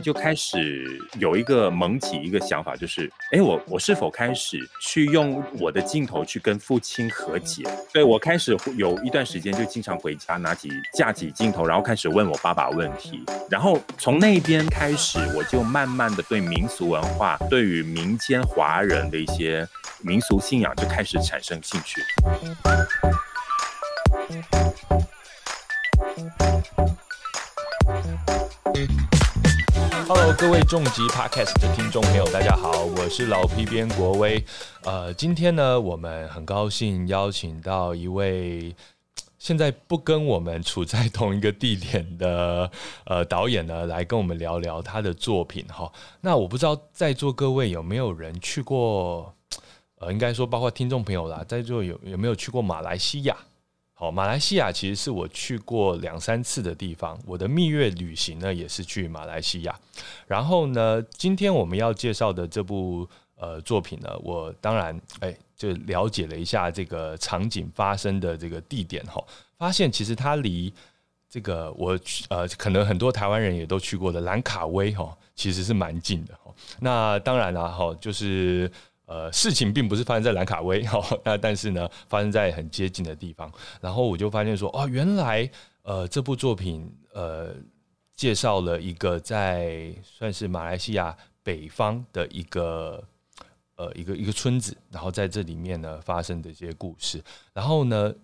就开始有一个萌起一个想法，就是哎，我我是否开始去用我的镜头去跟父亲和解？对我开始有一段时间就经常回家拿起架起镜头，然后开始问我爸爸问题。然后从那边开始，我就慢慢的对民俗文化，对于民间华人的一些民俗信仰就开始产生兴趣。Hello，各位重疾 Podcast 的听众朋友，大家好，我是老 P 边国威。呃，今天呢，我们很高兴邀请到一位现在不跟我们处在同一个地点的呃导演呢，来跟我们聊聊他的作品哈。那我不知道在座各位有没有人去过，呃，应该说包括听众朋友啦，在座有有没有去过马来西亚？好，马来西亚其实是我去过两三次的地方。我的蜜月旅行呢，也是去马来西亚。然后呢，今天我们要介绍的这部呃作品呢，我当然哎就了解了一下这个场景发生的这个地点哈，发现其实它离这个我呃可能很多台湾人也都去过的兰卡威哈，其实是蛮近的哈。那当然了哈，就是。呃，事情并不是发生在兰卡威哈，那但是呢，发生在很接近的地方。然后我就发现说，哦，原来呃这部作品呃介绍了一个在算是马来西亚北方的一个呃一个一个村子，然后在这里面呢发生的一些故事。然后呢，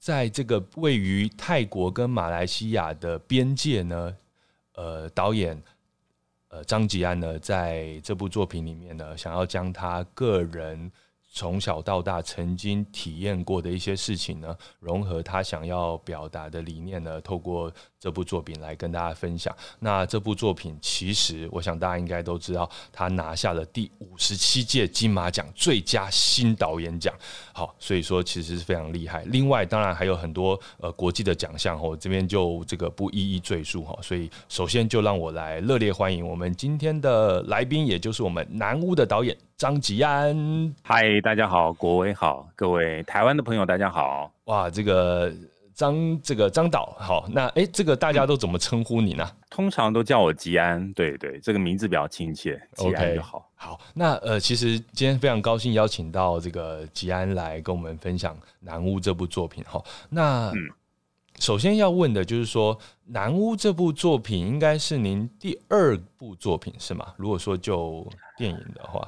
在这个位于泰国跟马来西亚的边界呢，呃，导演。呃，张吉安呢，在这部作品里面呢，想要将他个人从小到大曾经体验过的一些事情呢，融合他想要表达的理念呢，透过。这部作品来跟大家分享。那这部作品其实，我想大家应该都知道，他拿下了第五十七届金马奖最佳新导演奖。好，所以说其实是非常厉害。另外，当然还有很多呃国际的奖项，我这边就这个不一一赘述哈。所以，首先就让我来热烈欢迎我们今天的来宾，也就是我们南屋的导演张吉安。嗨，大家好，国威好，各位台湾的朋友大家好。哇，这个。张这个张导好，那哎，这个大家都怎么称呼你呢？通常都叫我吉安，对对，这个名字比较亲切，吉安就好。好，那呃，其实今天非常高兴邀请到这个吉安来跟我们分享《南屋》这部作品哈。那首先要问的就是说，《南屋》这部作品应该是您第二部作品是吗？如果说就电影的话，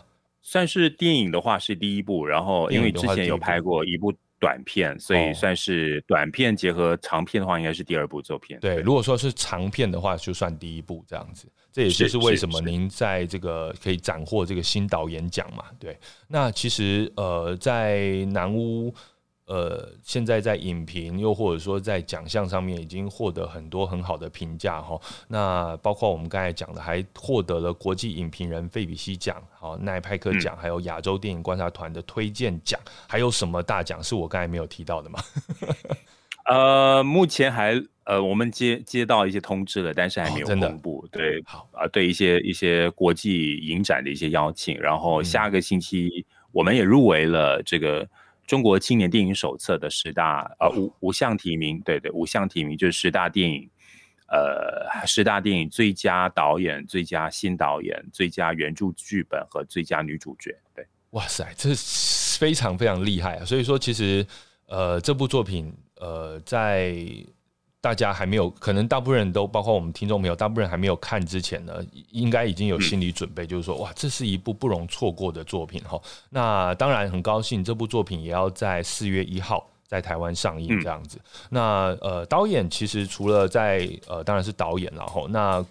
算是电影的话是第一部，然后因为之前有拍过一部。短片，所以算是短片结合长片的话，应该是第二部作品。对，如果说是长片的话，就算第一部这样子。这也就是为什么您在这个可以斩获这个新导演奖嘛？对。那其实呃，在南屋。呃，现在在影评又或者说在奖项上面已经获得很多很好的评价哈。那包括我们刚才讲的，还获得了国际影评人费比西奖、好奈派克奖，还有亚洲电影观察团的推荐奖。还有什么大奖是我刚才没有提到的吗？呃，目前还呃，我们接接到一些通知了，但是还没有公布。对，好啊，对一些一些国际影展的一些邀请，然后下个星期我们也入围了这个。中国青年电影手册的十大呃五五项提名，对对，五项提名就是十大电影，呃，十大电影最佳导演、最佳新导演、最佳原著剧本和最佳女主角。对，哇塞，这非常非常厉害啊！所以说，其实呃，这部作品呃，在。大家还没有，可能大部分人都，包括我们听众朋友，大部分人还没有看之前呢，应该已经有心理准备，就是说，哇，这是一部不容错过的作品哈。那当然很高兴，这部作品也要在四月一号在台湾上映这样子。那呃，导演其实除了在呃，当然是导演然后那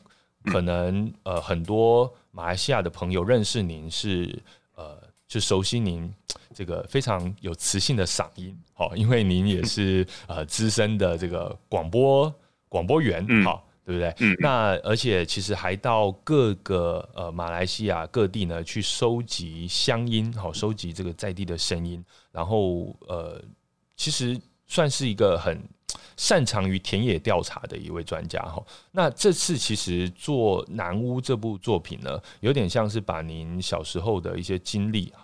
可能呃，很多马来西亚的朋友认识您是呃，就熟悉您。这个非常有磁性的嗓音，好，因为您也是呃资深的这个广播广播员，好，对不对？嗯。那而且其实还到各个呃马来西亚各地呢去收集乡音，好，收集这个在地的声音，然后呃，其实算是一个很擅长于田野调查的一位专家哈。那这次其实做《南屋》这部作品呢，有点像是把您小时候的一些经历啊。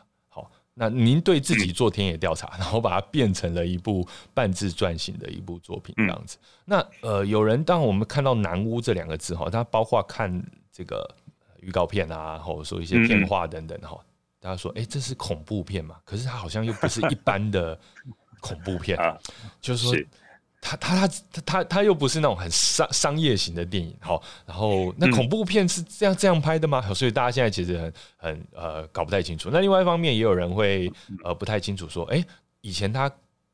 那您对自己做田野调查，然后把它变成了一部半自传型的一部作品这样子。那呃，有人当我们看到“南屋”这两个字哈，它包括看这个预告片啊，或者说一些片花等等哈，大家说，哎，这是恐怖片嘛？可是它好像又不是一般的恐怖片 啊，就是说。他他他他他又不是那种很商商业型的电影，好，然后那恐怖片是这样这样拍的吗？所以大家现在其实很很呃搞不太清楚。那另外一方面，也有人会呃不太清楚说，哎，以前他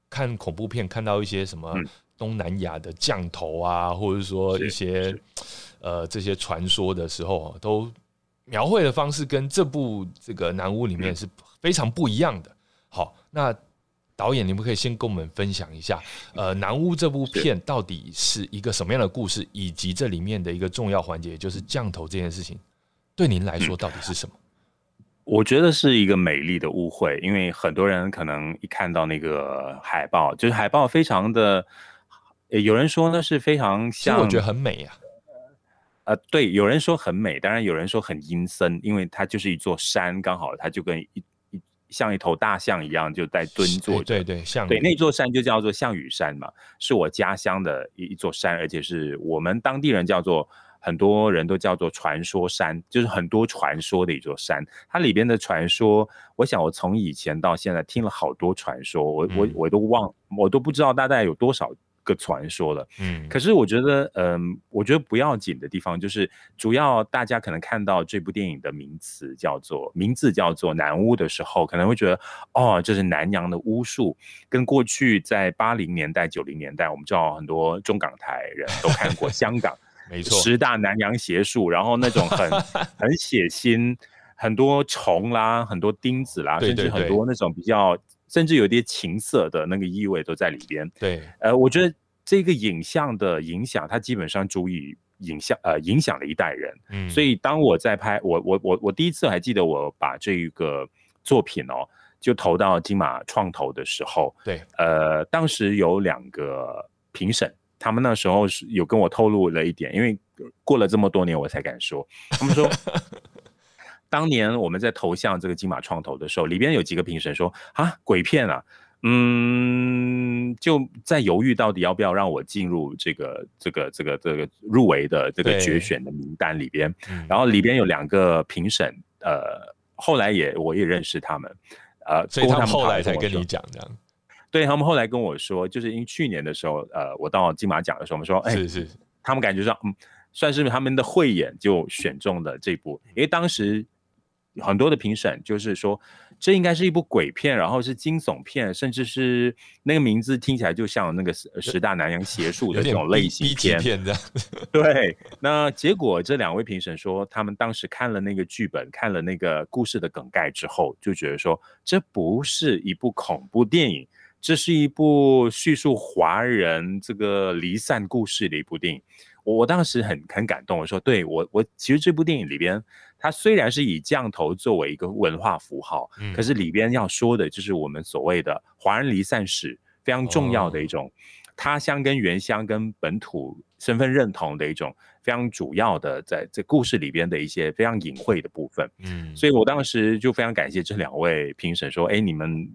看恐怖片看到一些什么东南亚的降头啊，或者说一些呃这些传说的时候，都描绘的方式跟这部这个南屋里面是非常不一样的。好，那。导演，你们可以先跟我们分享一下，呃，《南屋》这部片到底是一个什么样的故事，以及这里面的一个重要环节，就是降头这件事情，对您来说到底是什么？我觉得是一个美丽的误会，因为很多人可能一看到那个海报，就是海报非常的，有人说呢是非常像，我觉得很美呀。呃，对，有人说很美，当然有人说很阴森，因为它就是一座山，刚好它就跟一。像一头大象一样就在蹲坐着，对对，象对那座山就叫做象羽山嘛，是我家乡的一一座山，而且是我们当地人叫做很多人都叫做传说山，就是很多传说的一座山。它里边的传说，我想我从以前到现在听了好多传说，我我我都忘，我都不知道大概有多少。个传说了，嗯，可是我觉得，嗯，我觉得不要紧的地方就是，主要大家可能看到这部电影的名词叫做名字叫做南巫的时候，可能会觉得，哦，这是南洋的巫术，跟过去在八零年代、九零年代，我们知道很多中港台人都看过 香港，没错，十大南洋邪术，然后那种很 很血腥，很多虫啦，很多钉子啦，甚至很多那种比较。甚至有点情色的那个意味都在里边。对，呃，我觉得这个影像的影响，它基本上足以影响呃影响了一代人。嗯，所以当我在拍我我我我第一次还记得我把这个作品哦就投到金马创投的时候，对，呃，当时有两个评审，他们那时候是有跟我透露了一点，因为过了这么多年我才敢说，他们说。当年我们在投向这个金马创投的时候，里边有几个评审说啊，鬼片啊，嗯，就在犹豫到底要不要让我进入这个这个这个这个入围的这个决选的名单里边。然后里边有两个评审，呃，后来也我也认识他们，呃，所以他们后来才跟你讲这样。对他们后来跟我说，就是因为去年的时候，呃，我到金马奖的时候，我们说，哎，是是，他们感觉上，嗯，算是他们的慧眼就选中了这部，因为当时。很多的评审就是说，这应该是一部鬼片，然后是惊悚片，甚至是那个名字听起来就像那个十大南洋邪术的这种类型片。对，那结果这两位评审说，他们当时看了那个剧本，看了那个故事的梗概之后，就觉得说，这不是一部恐怖电影，这是一部叙述华人这个离散故事的一部电影。我我当时很很感动，我说，对我我其实这部电影里边。它虽然是以降头作为一个文化符号，可是里边要说的就是我们所谓的华人离散史非常重要的一种他乡跟原乡跟本土身份认同的一种非常主要的在这故事里边的一些非常隐晦的部分。嗯，所以我当时就非常感谢这两位评审说，哎，你们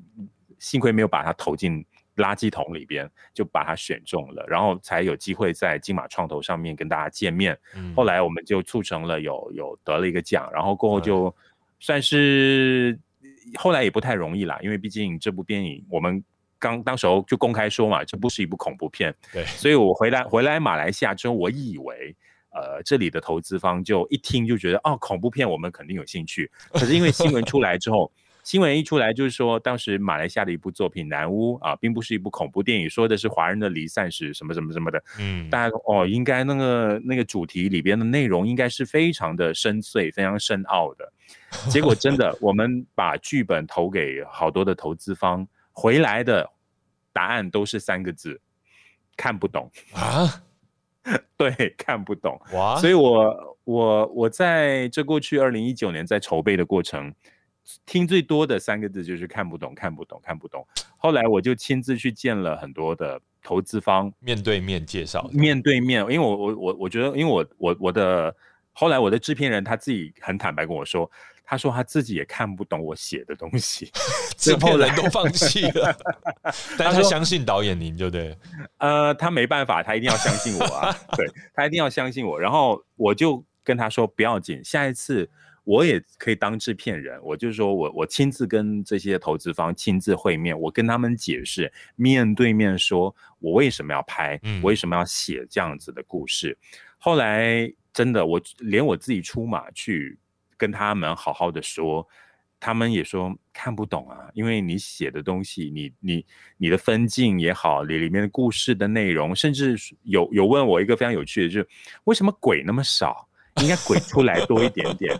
幸亏没有把它投进。垃圾桶里边就把它选中了，然后才有机会在金马创投上面跟大家见面。后来我们就促成了有有得了一个奖，然后过后就算是后来也不太容易啦，因为毕竟这部电影我们刚当时候就公开说嘛，这不是一部恐怖片。对，所以我回来回来马来西亚之后，我以为呃这里的投资方就一听就觉得哦恐怖片我们肯定有兴趣，可是因为新闻出来之后。新闻一出来，就是说当时马来西亚的一部作品《南屋》啊，并不是一部恐怖电影，说的是华人的离散史，什么什么什么的。嗯，大家哦，应该那个那个主题里边的内容应该是非常的深邃、非常深奥的。结果真的，我们把剧本投给好多的投资方，回来的答案都是三个字：看不懂啊。对，看不懂哇。所以我我我在这过去二零一九年在筹备的过程。听最多的三个字就是看不懂，看不懂，看不懂。后来我就亲自去见了很多的投资方，面对面介绍，面对面。因为我我我我觉得，因为我我我的后来我的制片人他自己很坦白跟我说，他说他自己也看不懂我写的东西，制片人都放弃了，但他相信导演您就对，呃，他没办法，他一定要相信我啊，对他一定要相信我。然后我就跟他说不要紧，下一次我也可以当制片人，我就是说我我亲自跟这些投资方亲自会面，我跟他们解释，面对面说我为什么要拍，我为什么要写这样子的故事。后来真的，我连我自己出马去跟他们好好的说。他们也说看不懂啊，因为你写的东西，你你你的分镜也好，里里面的故事的内容，甚至有有问我一个非常有趣的，就是为什么鬼那么少？应该鬼出来多一点点。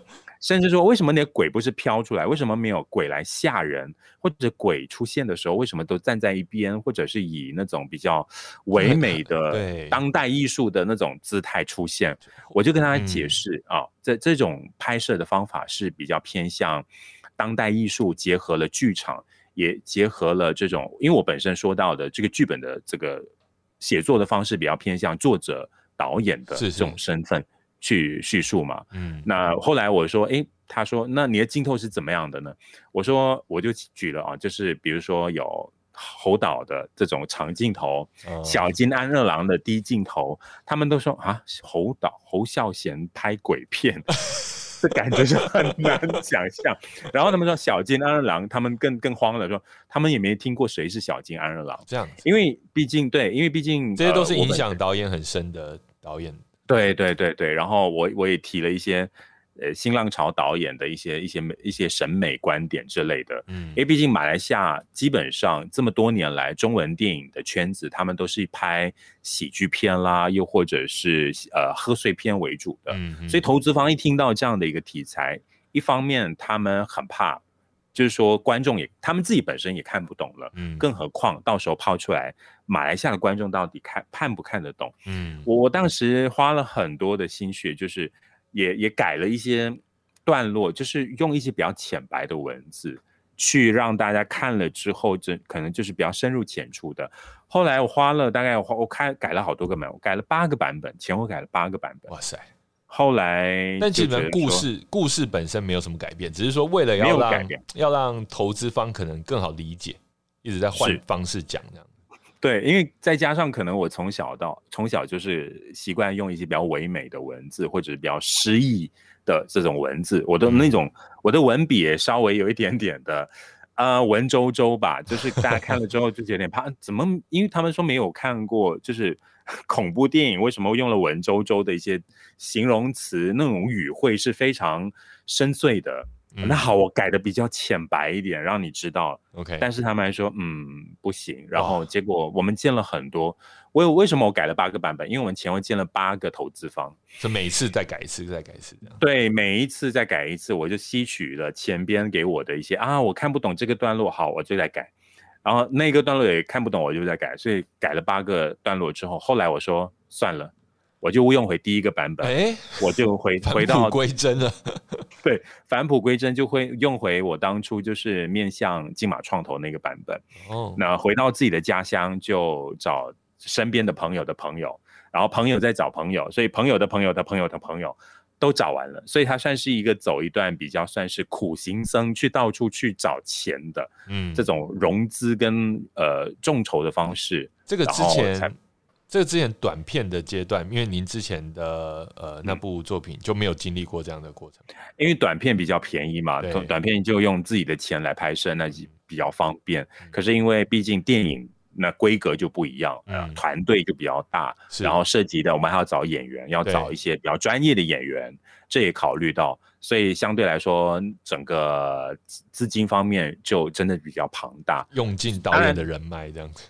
甚至说，为什么那个鬼不是飘出来？为什么没有鬼来吓人？或者鬼出现的时候，为什么都站在一边，或者是以那种比较 唯美的当代艺术的那种姿态出现？我就跟他解释啊，这这种拍摄的方法是比较偏向当代艺术，结合了剧场，也结合了这种，因为我本身说到的这个剧本的这个写作的方式比较偏向作者、导演的这种身份。去叙述嘛，嗯，那后来我说，哎，他说，那你的镜头是怎么样的呢？我说，我就举了啊，就是比如说有侯导的这种长镜头，小金安二郎的低镜头，他们都说啊，侯导侯孝贤拍鬼片，这感觉就很 难想象。然后他们说小金安二郎，他们更更慌了，说他们也没听过谁是小金安二郎，这样，因为毕竟对，因为毕竟这些都是影响导演很深的导演。对对对对，然后我我也提了一些，呃，新浪潮导演的一些一些一些审美观点之类的，嗯，因为毕竟马来西亚基本上这么多年来中文电影的圈子，他们都是拍喜剧片啦，又或者是呃贺岁片为主的，嗯，所以投资方一听到这样的一个题材，一方面他们很怕。就是说，观众也他们自己本身也看不懂了，嗯，更何况到时候抛出来，马来西亚的观众到底看看不看得懂？嗯，我我当时花了很多的心血，就是也也改了一些段落，就是用一些比较浅白的文字，去让大家看了之后，这可能就是比较深入浅出的。后来我花了大概我我开改了好多个版本，我改了八个版本，前后改了八个版本。哇塞！后来，但基本故事故事本身没有什么改变，只是说为了要让要让投资方可能更好理解，一直在换方式讲这样。对，因为再加上可能我从小到从小就是习惯用一些比较唯美的文字，或者是比较诗意的这种文字，我的那种我的文笔也稍微有一点点的呃文绉绉吧，就是大家看了之后就有点怕，怎么？因为他们说没有看过，就是。恐怖电影为什么用了文绉绉的一些形容词？那种语汇是非常深邃的。那好，我改的比较浅白一点，让你知道。OK，但是他们还说，嗯，不行。然后结果我们见了很多。我为什么我改了八个版本？因为我们前后见了八个投资方，是每一次再改一次，再改一次这样。对，每一次再改一次，我就吸取了前边给我的一些啊，我看不懂这个段落，好，我就来改。然后那个段落也看不懂，我就在改，所以改了八个段落之后，后来我说算了，我就用回第一个版本，哎，我就回 回到归真了。对，返璞归真就会用回我当初就是面向金马创投那个版本。哦，那回到自己的家乡就找身边的朋友的朋友，然后朋友在找朋友，所以朋友的朋友的朋友的朋友。都找完了，所以他算是一个走一段比较算是苦行僧，去到处去找钱的，嗯，这种融资跟呃众筹的方式。这个之前，这个之前短片的阶段，因为您之前的呃那部作品就没有经历过这样的过程。因为短片比较便宜嘛，短片就用自己的钱来拍摄，那比较方便。可是因为毕竟电影。那规格就不一样，嗯团队就比较大，然后涉及的我们还要找演员，要找一些比较专业的演员，这也考虑到，所以相对来说，整个资金方面就真的比较庞大，用尽导演的人脉这样子。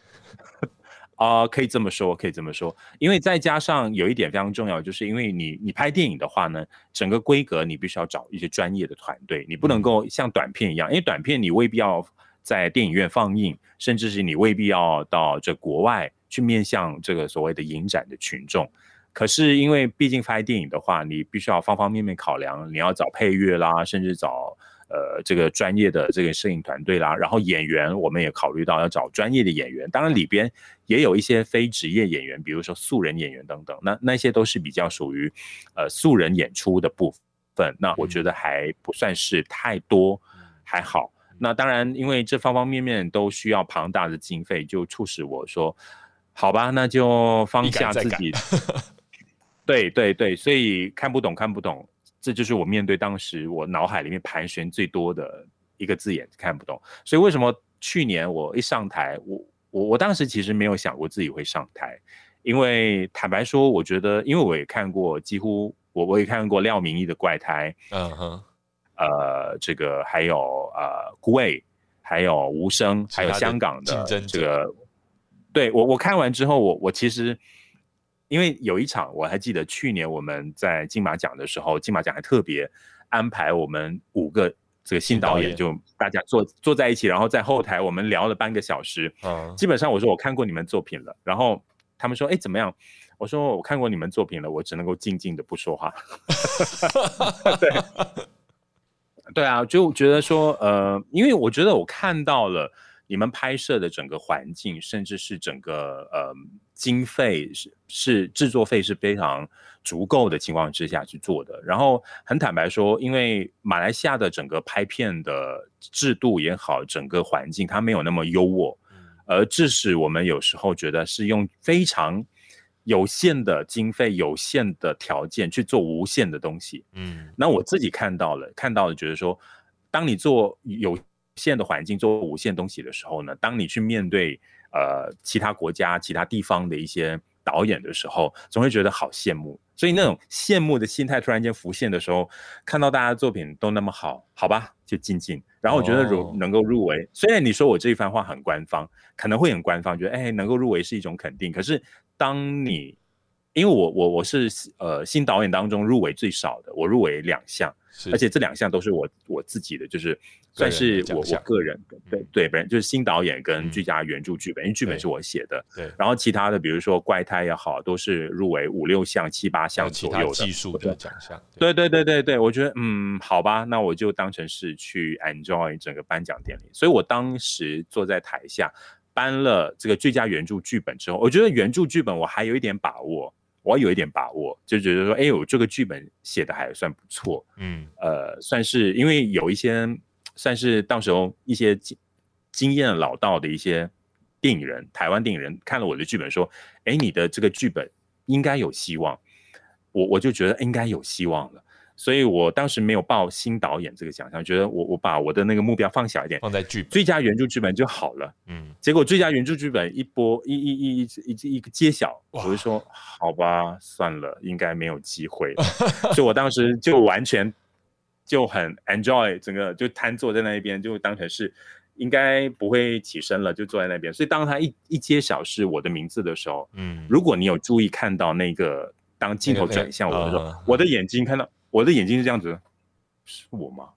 啊，可以这么说，可以这么说，因为再加上有一点非常重要，就是因为你你拍电影的话呢，整个规格你必须要找一些专业的团队，你不能够像短片一样，因为短片你未必要。在电影院放映，甚至是你未必要到这国外去面向这个所谓的影展的群众。可是因为毕竟拍电影的话，你必须要方方面面考量，你要找配乐啦，甚至找呃这个专业的这个摄影团队啦，然后演员我们也考虑到要找专业的演员。当然里边也有一些非职业演员，比如说素人演员等等，那那些都是比较属于呃素人演出的部分。那我觉得还不算是太多，还好。那当然，因为这方方面面都需要庞大的经费，就促使我说，好吧，那就放下自己。对对对，所以看不懂看不懂，这就是我面对当时我脑海里面盘旋最多的一个字眼，看不懂。所以为什么去年我一上台，我我我当时其实没有想过自己会上台，因为坦白说，我觉得，因为我也看过几乎我我也看过廖明义的怪胎，嗯哼，呃，这个还有呃孤味。还有无声，还有香港的这个，对我我看完之后，我我其实因为有一场我还记得，去年我们在金马奖的时候，金马奖还特别安排我们五个这个新导演，就大家坐坐在一起，然后在后台我们聊了半个小时。嗯，基本上我说我看过你们作品了，然后他们说哎怎么样？我说我看过你们作品了，我只能够静静的不说话。对。对啊，就觉得说，呃，因为我觉得我看到了你们拍摄的整个环境，甚至是整个呃经费是是制作费是非常足够的情况之下去做的。然后很坦白说，因为马来西亚的整个拍片的制度也好，整个环境它没有那么优渥，而致使我们有时候觉得是用非常。有限的经费、有限的条件去做无限的东西，嗯，那我自己看到了，看到了，觉得说，当你做有限的环境做无限东西的时候呢，当你去面对呃其他国家、其他地方的一些导演的时候，总会觉得好羡慕。所以那种羡慕的心态突然间浮现的时候，看到大家的作品都那么好，好吧，就静静。然后我觉得如能够入围，虽然你说我这一番话很官方，可能会很官方，觉得哎能够入围是一种肯定，可是。当你，因为我我我是呃新导演当中入围最少的，我入围两项，而且这两项都是我我自己的，就是算是我我个人对对，本就是新导演跟最佳原著剧本，因为剧本是我写的，对。然后其他的，比如说怪胎也好，都是入围五六项、七八项左右的技术的奖项。对对对对对，我觉得嗯，好吧，那我就当成是去 enjoy 整个颁奖典礼。所以我当时坐在台下。颁了这个最佳原著剧本之后，我觉得原著剧本我还有一点把握，我有一点把握，就觉得说，哎，我这个剧本写的还算不错，嗯，呃，算是因为有一些算是到时候一些经经验老道的一些电影人，台湾电影人看了我的剧本说，哎，你的这个剧本应该有希望，我我就觉得应该有希望了。所以我当时没有报新导演这个奖项，觉得我我把我的那个目标放小一点，放在剧本最佳原著剧本就好了。嗯，结果最佳原著剧本一播一一一一一一个揭晓，我就说 好吧，算了，应该没有机会。所以我当时就完全就很 enjoy 整个就瘫坐在那一边，就当成是应该不会起身了，就坐在那边。所以当他一一揭晓是我的名字的时候，嗯，如果你有注意看到那个当镜头转向我的时候，我的眼睛看到。我的眼睛是这样子，是我吗？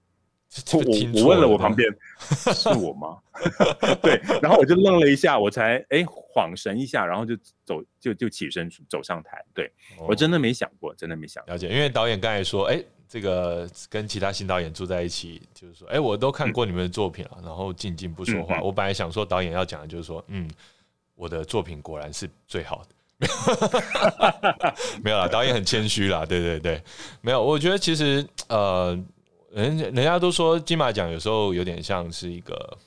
我我我问了我旁边，是我吗？对，然后我就愣了一下，我才哎恍神一下，然后就走就就起身走上台。对我真的没想过，真的没想了解，因为导演刚才说，哎，这个跟其他新导演住在一起，就是说，哎，我都看过你们的作品了，然后静静不说话。我本来想说，导演要讲的就是说，嗯，我的作品果然是最好的。没有啦，导演很谦虚啦，对对对，没有。我觉得其实呃，人人家都说金马奖有时候有点像是一个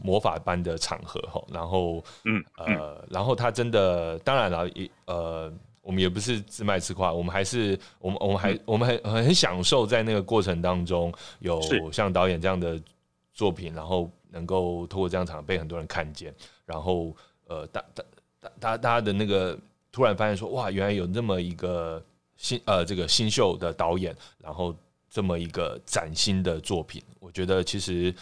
魔法般的场合哈，然后嗯呃，然后他真的当然了，也呃，我们也不是自卖自夸，我们还是我们我们还我们很很享受在那个过程当中有像导演这样的作品，然后能够透过这样场被很多人看见，然后呃大大。大大家的那个突然发现说哇，原来有那么一个新呃这个新秀的导演，然后这么一个崭新的作品，我觉得其实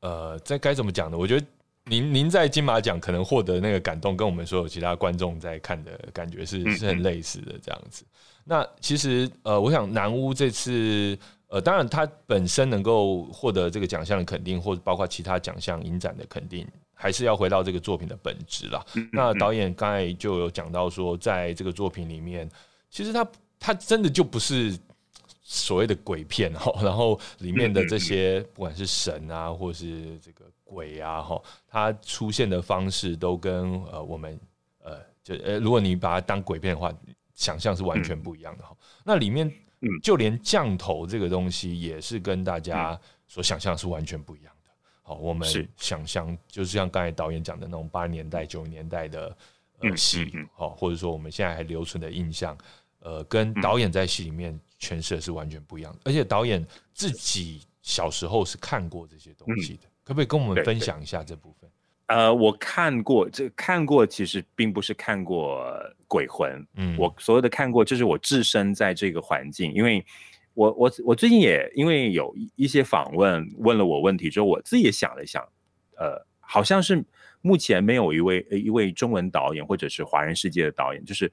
呃在该怎么讲呢？我觉得您您在金马奖可能获得那个感动，跟我们所有其他观众在看的感觉是是很类似的这样子。那其实呃，我想南屋这次呃，当然他本身能够获得这个奖项的肯定，或者包括其他奖项影展的肯定。还是要回到这个作品的本质啦。那导演刚才就有讲到说，在这个作品里面，其实他他真的就不是所谓的鬼片哈。然后里面的这些不管是神啊，或是这个鬼啊哈，它出现的方式都跟呃我们呃就呃如果你把它当鬼片的话，想象是完全不一样的哈。那里面就连降头这个东西也是跟大家所想象是完全不一样。好，我们想象就是像刚才导演讲的那种八十年代、九十年代的呃戏，好，或者说我们现在还留存的印象，呃，跟导演在戏里面诠释的是完全不一样的。而且导演自己小时候是看过这些东西的，可不可以跟我们分享一下这部分？呃，我看过，这看过其实并不是看过鬼魂，嗯，我所有的看过就是我置身在这个环境，因为我我我最近也因为有一些访问问了我问题之后，我自己也想了想，呃，好像是目前没有一位一位中文导演或者是华人世界的导演，就是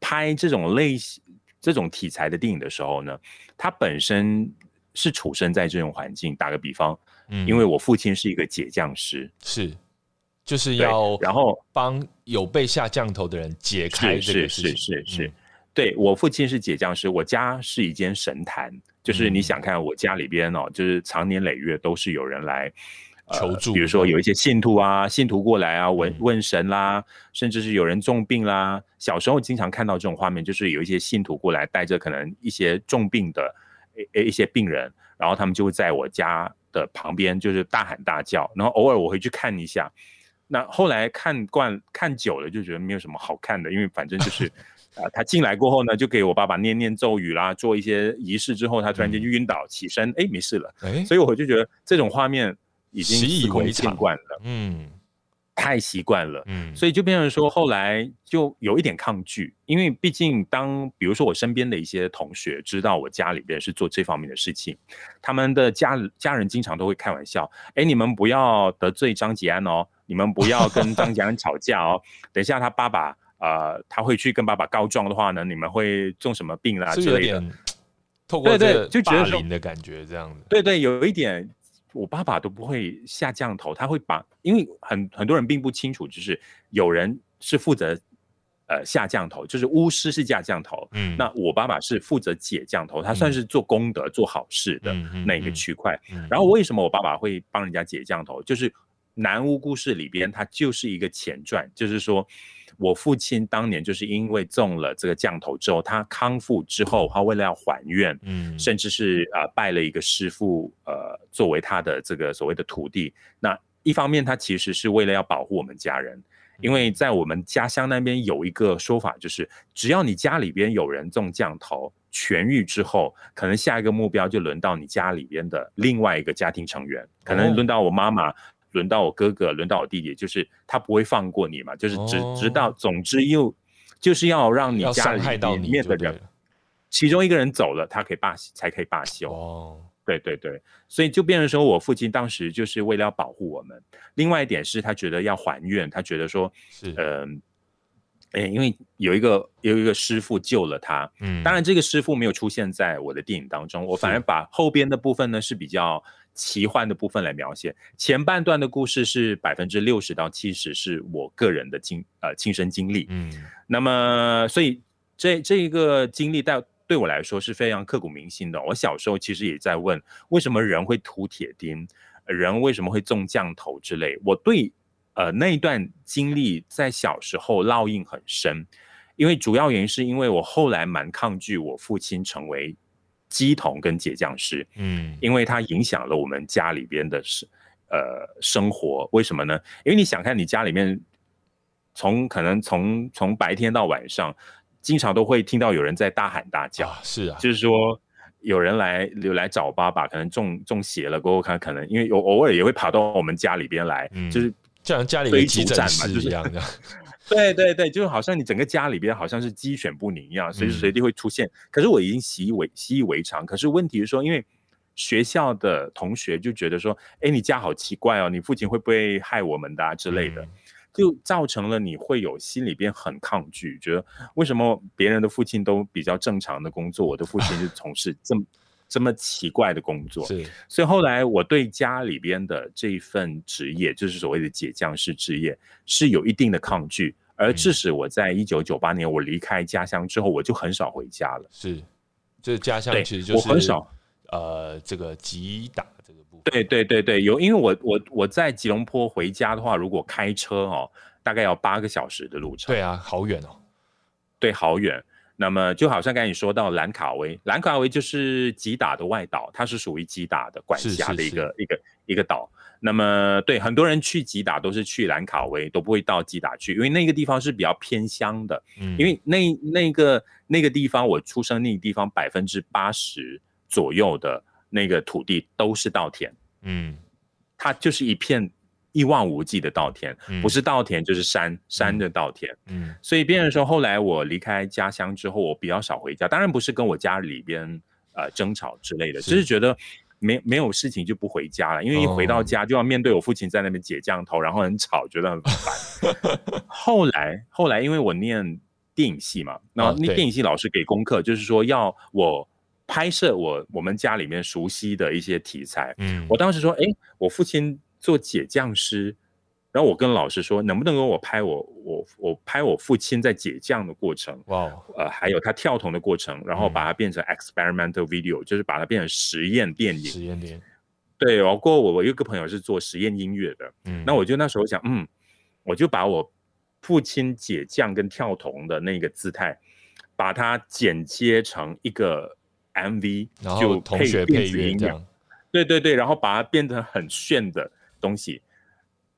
拍这种类型这种题材的电影的时候呢，他本身是处身在这种环境。打个比方。嗯因为我父亲是一个解降师，是，就是要然后帮有被下降头的人解开这个事情。是是是，对我父亲是解匠师，我家是一间神坛，就是你想看我家里边哦，就是长年累月都是有人来求助，比如说有一些信徒啊，信徒过来啊问问神啦，甚至是有人重病啦。小时候经常看到这种画面，就是有一些信徒过来带着可能一些重病的一一些病人，然后他们就会在我家。的旁边就是大喊大叫，然后偶尔我会去看一下。那后来看惯看久了，就觉得没有什么好看的，因为反正就是啊，他进来过后呢，就给我爸爸念念咒语啦，做一些仪式之后，他突然间就晕倒起身，哎，没事了。哎，所以我就觉得这种画面已经习以为常惯了。嗯。太习惯了，嗯，所以就变成说，后来就有一点抗拒，因为毕竟当比如说我身边的一些同学知道我家里边是做这方面的事情，他们的家家人经常都会开玩笑，哎，你们不要得罪张吉安哦，你们不要跟张吉安吵架哦，等一下他爸爸呃他会去跟爸爸告状的话呢，你们会中什么病啦之类的，透过对对就觉得说的感觉这样子，对对，有一点。我爸爸都不会下降头，他会把，因为很很多人并不清楚，就是有人是负责呃下降头，就是巫师是下降头，嗯，那我爸爸是负责解降头，他算是做功德、做好事的那个区块。然后为什么我爸爸会帮人家解降头？就是南巫故事里边，它就是一个前传，就是说。我父亲当年就是因为中了这个降头之后，他康复之后，他为了要还愿，嗯，甚至是呃拜了一个师傅，呃，作为他的这个所谓的徒弟。那一方面，他其实是为了要保护我们家人，因为在我们家乡那边有一个说法，就是只要你家里边有人中降头痊愈之后，可能下一个目标就轮到你家里边的另外一个家庭成员，可能轮到我妈妈。轮到我哥哥，轮到我弟弟，就是他不会放过你嘛，就是直直到，总之又就是要让你家里面的人，其中一个人走了，他可以罢才可以罢休。哦，对对对，所以就变成说我父亲当时就是为了要保护我们。另外一点是他觉得要还愿，他觉得说，是嗯，哎，因为有一个有一个师傅救了他，嗯，当然这个师傅没有出现在我的电影当中，我反而把后边的部分呢是比较。奇幻的部分来描写前半段的故事是百分之六十到七十是我个人的经呃亲身经历，嗯，那么所以这这一个经历带对我来说是非常刻骨铭心的。我小时候其实也在问，为什么人会涂铁钉，人为什么会中降头之类。我对呃那一段经历在小时候烙印很深，因为主要原因是因为我后来蛮抗拒我父亲成为。鸡童跟解降师，嗯，因为它影响了我们家里边的生呃生活，为什么呢？因为你想看你家里面，从可能从从白天到晚上，经常都会听到有人在大喊大叫，是啊，就是说有人来有来找爸爸，可能中中邪了，过后看可能因为有偶尔也会跑到我们家里边来，就是像家里的急诊室一样的。对对对，就好像你整个家里边好像是鸡犬不宁一样，随时随地会出现。可是我已经习以为习以为常。可是问题是说，因为学校的同学就觉得说，哎，你家好奇怪哦，你父亲会不会害我们的啊之类的，就造成了你会有心里边很抗拒，觉得为什么别人的父亲都比较正常的工作，我的父亲就 从事这么这么奇怪的工作。是，所以后来我对家里边的这一份职业，就是所谓的解匠式职业，是有一定的抗拒。而致使我在一九九八年我离开家乡之后，我就很少回家了。是，这家乡其实就是我很少呃，这个吉打这个部分。对对对对，有，因为我我我在吉隆坡回家的话，如果开车哦，大概要八个小时的路程。对啊，好远哦。对，好远。那么就好像刚才你说到兰卡威，兰卡威就是吉打的外岛，它是属于吉打的管辖的一个一个一个岛。那么对很多人去吉打都是去兰卡威，都不会到吉打去，因为那个地方是比较偏乡的。嗯，因为那那个那个地方，我出生那个地方百分之八十左右的那个土地都是稻田。嗯，它就是一片一望无际的稻田，不是稻田就是山山的稻田。嗯，所以变成说，后来我离开家乡之后，我比较少回家。当然不是跟我家里边呃争吵之类的，只是觉得。没没有事情就不回家了，因为一回到家就要面对我父亲在那边解降头，然后很吵，觉得很烦。后来后来，因为我念电影系嘛，那那电影系老师给功课，就是说要我拍摄我我们家里面熟悉的一些题材。嗯，我当时说，哎，我父亲做解降师。然后我跟老师说，能不能给我拍我我我拍我父亲在解降的过程，哇，呃，还有他跳桶的过程，然后把它变成 experimental video，就是把它变成实验电影。实验电影。对，然后我我有一个朋友是做实验音乐的，嗯，那我就那时候想，嗯，我就把我父亲解降跟跳桶的那个姿态，把它剪接成一个 MV，就同学配乐这样。对对对，然后把它变成很炫的东西。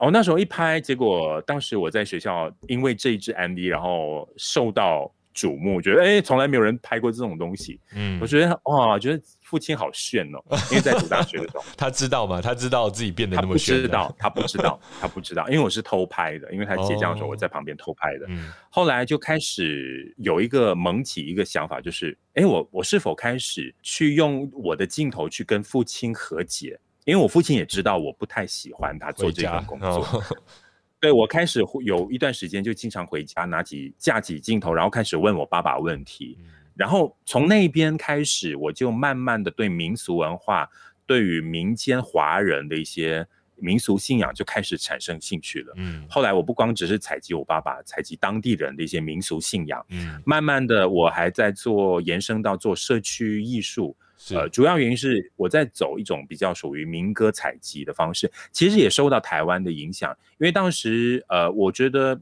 哦，那时候一拍，结果当时我在学校，因为这一支 MV，然后受到瞩目，觉得哎，从来没有人拍过这种东西。嗯，我觉得哇，觉得父亲好炫哦，因为在读大学的时候，他知道吗？他知道自己变得那么炫？不知道，他不知道，他不知道，因为我是偷拍的，因为他接账的时候我在旁边偷拍的。嗯，后来就开始有一个萌起一个想法，就是哎，我我是否开始去用我的镜头去跟父亲和解？因为我父亲也知道我不太喜欢他做这份工作，对我开始有一段时间就经常回家拿起架起镜头，然后开始问我爸爸问题，然后从那边开始，我就慢慢的对民俗文化，对于民间华人的一些民俗信仰就开始产生兴趣了。嗯，后来我不光只是采集我爸爸，采集当地人的一些民俗信仰，嗯，慢慢的我还在做延伸到做社区艺术。呃，主要原因是我在走一种比较属于民歌采集的方式，其实也受到台湾的影响。因为当时，呃，我觉得，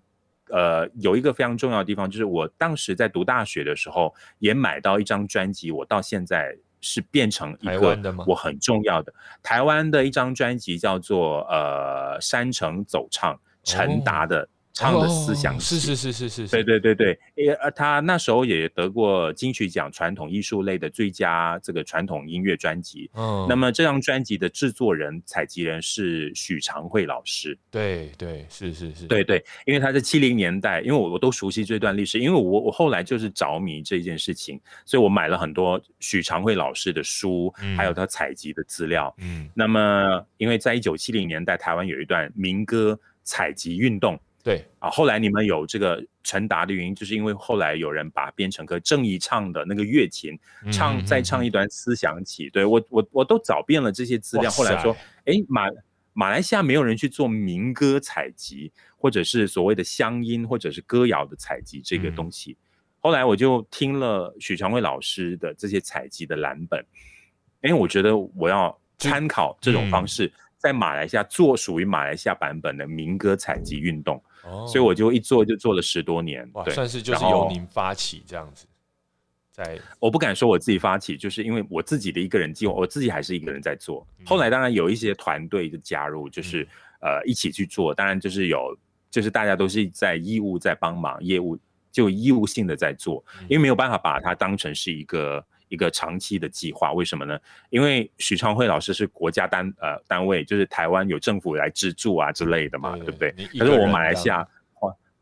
呃，有一个非常重要的地方，就是我当时在读大学的时候，也买到一张专辑，我到现在是变成一个我很重要的台湾的一张专辑，叫做呃山城走唱陈达的。唱的思想是是是是是，对对对对，呃，他那时候也得过金曲奖传统艺术类的最佳这个传统音乐专辑。嗯，那么这张专辑的制作人、采集人是许长惠老师。对对是是是，对对，因为他在七零年代，因为我我都熟悉这段历史，因为我我后来就是着迷这件事情，所以我买了很多许长惠老师的书，还有他采集的资料。嗯，那么因为在一九七零年代，台湾有一段民歌采集运动。对啊，后来你们有这个陈达的原因，就是因为后来有人把编成个郑怡唱的那个乐琴唱，再唱一段思想起。对我，我我都找遍了这些资料，后来说，哎，马马来西亚没有人去做民歌采集，或者是所谓的乡音，或者是歌谣的采集这个东西。后来我就听了许传伟老师的这些采集的蓝本，因为我觉得我要参考这种方式，在马来西亚做属于马来西亚版本的民歌采集运动。所以我就一做就做了十多年，对，算是就是由您发起这样子。在我不敢说我自己发起，就是因为我自己的一个人计划，我自己还是一个人在做。后来当然有一些团队的加入，就是呃一起去做。当然就是有，就是大家都是在义务在帮忙，业务就义务性的在做，因为没有办法把它当成是一个。一个长期的计划，为什么呢？因为许昌辉老师是国家单呃单位，就是台湾有政府来资助啊之类的嘛，对不对？可是我马来西亚，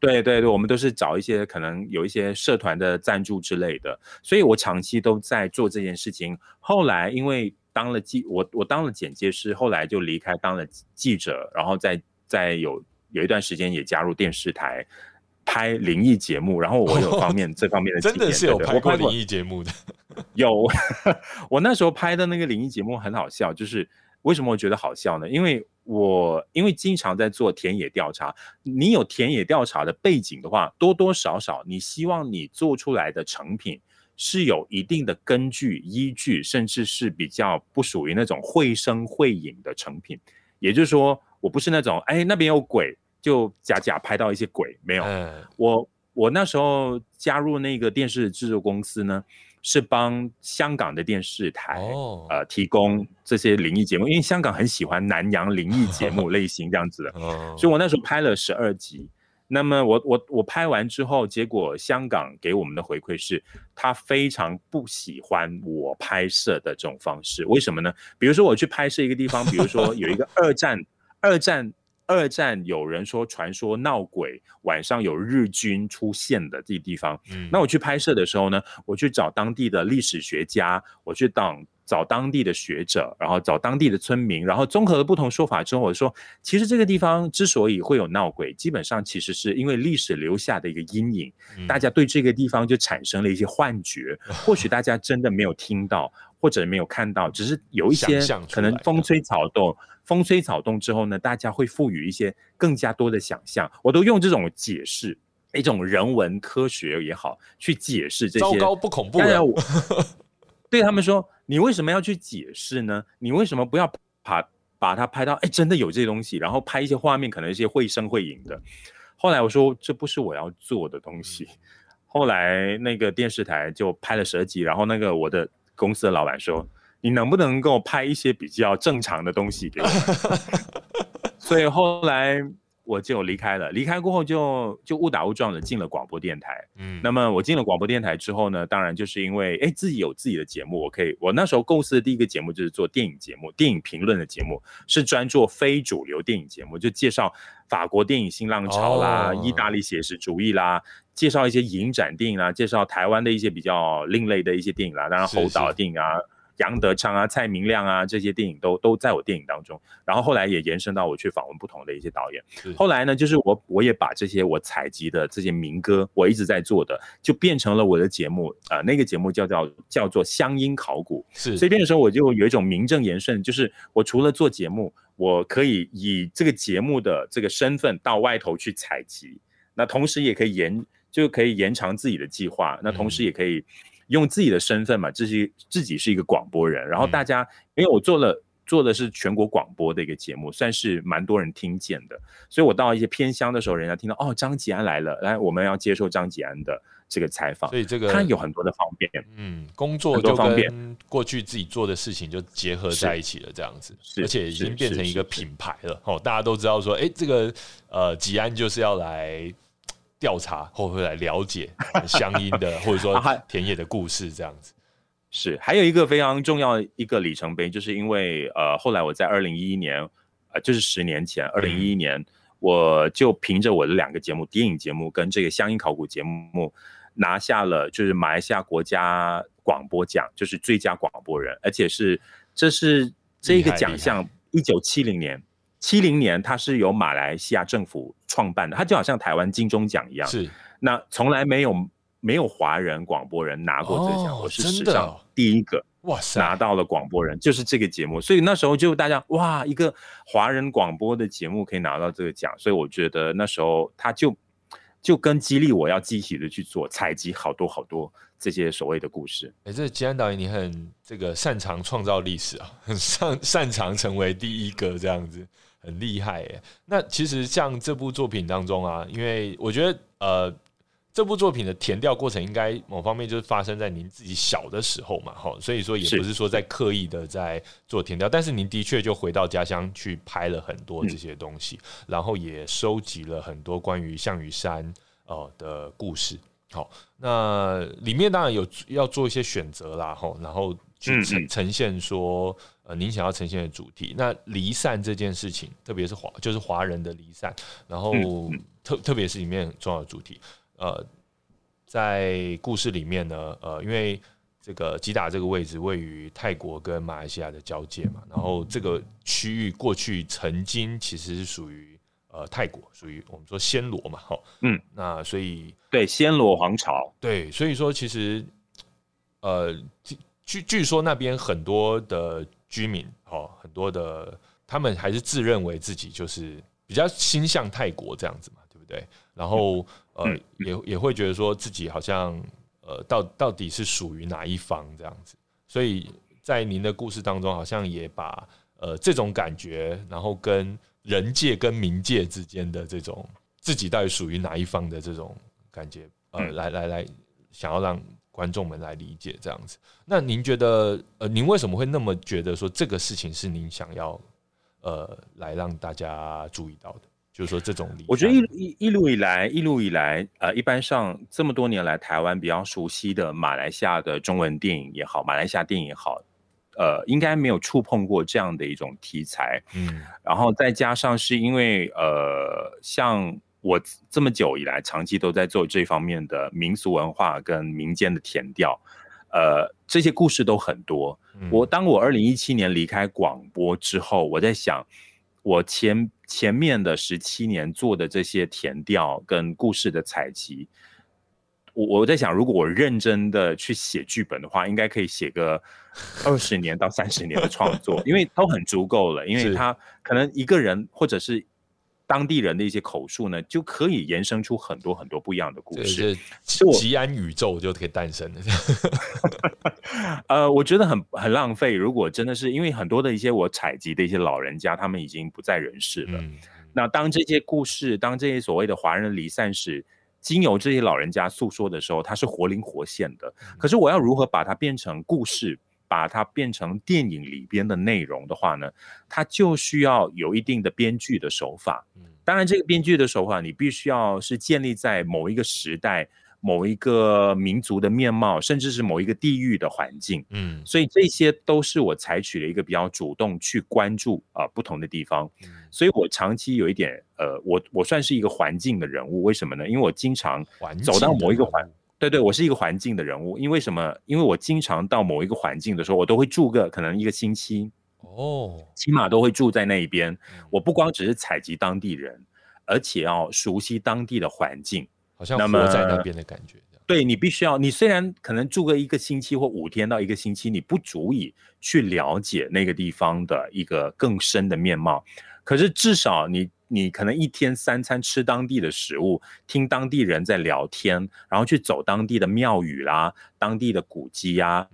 对对对，我们都是找一些可能有一些社团的赞助之类的，所以我长期都在做这件事情。后来因为当了记，我我当了剪接师，后来就离开当了记者，然后再再有有一段时间也加入电视台。拍灵异节目，然后我有 方面这方面的真的是有拍过灵异节目的，有。我那时候拍的那个灵异节目很好笑，就是为什么我觉得好笑呢？因为我因为经常在做田野调查，你有田野调查的背景的话，多多少少你希望你做出来的成品是有一定的根据依据，甚至是比较不属于那种绘声绘影的成品。也就是说，我不是那种哎那边有鬼。就假假拍到一些鬼没有，我我那时候加入那个电视制作公司呢，是帮香港的电视台呃提供这些灵异节目，因为香港很喜欢南洋灵异节目 类型这样子的，所以我那时候拍了十二集。那么我我我拍完之后，结果香港给我们的回馈是，他非常不喜欢我拍摄的这种方式。为什么呢？比如说我去拍摄一个地方，比如说有一个二战二战。二战有人说传说闹鬼，晚上有日军出现的这地方。嗯，那我去拍摄的时候呢，我去找当地的历史学家，我去当找当地的学者，然后找当地的村民，然后综合了不同说法之后，我说，其实这个地方之所以会有闹鬼，基本上其实是因为历史留下的一个阴影，大家对这个地方就产生了一些幻觉，或许大家真的没有听到。或者没有看到，只是有一些可能风吹草动，风吹草动之后呢，大家会赋予一些更加多的想象。我都用这种解释，一种人文科学也好，去解释这些。糟糕，不恐怖。我对他们说：“你为什么要去解释呢？你为什么不要把把它拍到？哎，真的有这些东西，然后拍一些画面，可能一些绘声绘影的。”后来我说：“这不是我要做的东西。”后来那个电视台就拍了十二集，然后那个我的。公司的老板说：“你能不能够拍一些比较正常的东西给我？” 所以后来我就离开了。离开过后就就误打误撞的进了广播电台。嗯，那么我进了广播电台之后呢，当然就是因为哎自己有自己的节目，我可以。我那时候构思的第一个节目就是做电影节目，电影评论的节目，是专做非主流电影节目，就介绍法国电影新浪潮啦，意大利写实主义啦。介绍一些影展电影啦，介绍台湾的一些比较另类的一些电影啦，当然侯导电影啊，杨德昌啊、蔡明亮啊这些电影都都在我电影当中。然后后来也延伸到我去访问不同的一些导演。后来呢，就是我我也把这些我采集的这些民歌，我一直在做的，就变成了我的节目。呃，那个节目叫叫叫做乡音考古。是，所以变的时候我就有一种名正言顺，就是我除了做节目，我可以以这个节目的这个身份到外头去采集，那同时也可以延。就可以延长自己的计划，那同时也可以用自己的身份嘛，自己自己是一个广播人，然后大家因为我做了做的是全国广播的一个节目，算是蛮多人听见的，所以我到一些偏乡的时候，人家听到哦张吉安来了，来我们要接受张吉安的这个采访，所以这个他有很多的方便，嗯，工作就跟过去自己做的事情就结合在一起了，这样子，而且已经变成一个品牌了，哦，大家都知道说，哎，这个呃吉安就是要来。调查或会来了解 乡音的，或者说田野的故事，这样子是。还有一个非常重要一个里程碑，就是因为呃，后来我在二零一一年，呃，就是十年前，二零一一年，我就凭着我的两个节目，电影节目跟这个乡音考古节目，拿下了就是马来西亚国家广播奖，就是最佳广播人，而且是这是这个奖项，一九七零年。七零年，它是由马来西亚政府创办的，它就好像台湾金钟奖一样。是，那从来没有没有华人广播人拿过这个奖，我是史上第一个。哇塞，拿到了广播人，就是这个节目。所以那时候就大家哇，一个华人广播的节目可以拿到这个奖，所以我觉得那时候他就就跟激励我要积极的去做，采集好多好多这些所谓的故事。哎，这吉安导演，你很这个擅长创造历史啊，很擅擅长成为第一个这样子。很厉害耶！那其实像这部作品当中啊，因为我觉得呃，这部作品的填调过程应该某方面就是发生在您自己小的时候嘛，哈，所以说也不是说在刻意的在做填调，但是您的确就回到家乡去拍了很多这些东西，然后也收集了很多关于项羽山哦的故事。好，那里面当然有要做一些选择啦，哈，然后去呈呈现说。呃，您想要呈现的主题，那离散这件事情，特别是华，就是华人的离散，然后特特别是里面很重要的主题，呃，在故事里面呢，呃，因为这个吉打这个位置位于泰国跟马来西亚的交界嘛，然后这个区域过去曾经其实是属于呃泰国，属于我们说暹罗嘛，哈，嗯，那所以对暹罗皇朝，对，所以说其实呃据据说那边很多的。居民哦，很多的他们还是自认为自己就是比较心向泰国这样子嘛，对不对？然后呃，也也会觉得说自己好像呃，到到底是属于哪一方这样子。所以在您的故事当中，好像也把呃这种感觉，然后跟人界跟冥界之间的这种自己到底属于哪一方的这种感觉，呃，来来来，想要让观众们来理解这样子。那您觉得，呃，您为什么会那么觉得说这个事情是您想要，呃，来让大家注意到的？就是说这种，我觉得一一一路以来，一路以来，呃，一般上这么多年来，台湾比较熟悉的马来西亚的中文电影也好，马来西亚电影也好，呃，应该没有触碰过这样的一种题材。嗯，然后再加上是因为，呃，像我这么久以来，长期都在做这方面的民俗文化跟民间的填调，呃，这些故事都很多。我当我二零一七年离开广播之后，我在想。我前前面的十七年做的这些填调跟故事的采集，我我在想，如果我认真的去写剧本的话，应该可以写个 二十年到三十年的创作，因为都很足够了，因为他可能一个人或者是。当地人的一些口述呢，就可以延伸出很多很多不一样的故事，是吉安宇宙就可以诞生了。呃，我觉得很很浪费。如果真的是因为很多的一些我采集的一些老人家，他们已经不在人世了。那当这些故事，当这些所谓的华人离散史，经由这些老人家诉说的时候，它是活灵活现的。可是我要如何把它变成故事？把它变成电影里边的内容的话呢，它就需要有一定的编剧的手法。嗯，当然，这个编剧的手法你必须要是建立在某一个时代、某一个民族的面貌，甚至是某一个地域的环境。嗯，所以这些都是我采取了一个比较主动去关注啊不同的地方。所以我长期有一点呃，我我算是一个环境的人物。为什么呢？因为我经常走到某一个环。对对，我是一个环境的人物，因为什么？因为我经常到某一个环境的时候，我都会住个可能一个星期，哦，起码都会住在那一边。我不光只是采集当地人，而且要熟悉当地的环境，好像活在那边的感觉。对你必须要，你虽然可能住个一个星期或五天到一个星期，你不足以去了解那个地方的一个更深的面貌，可是至少你。你可能一天三餐吃当地的食物，听当地人在聊天，然后去走当地的庙宇啦、当地的古迹呀，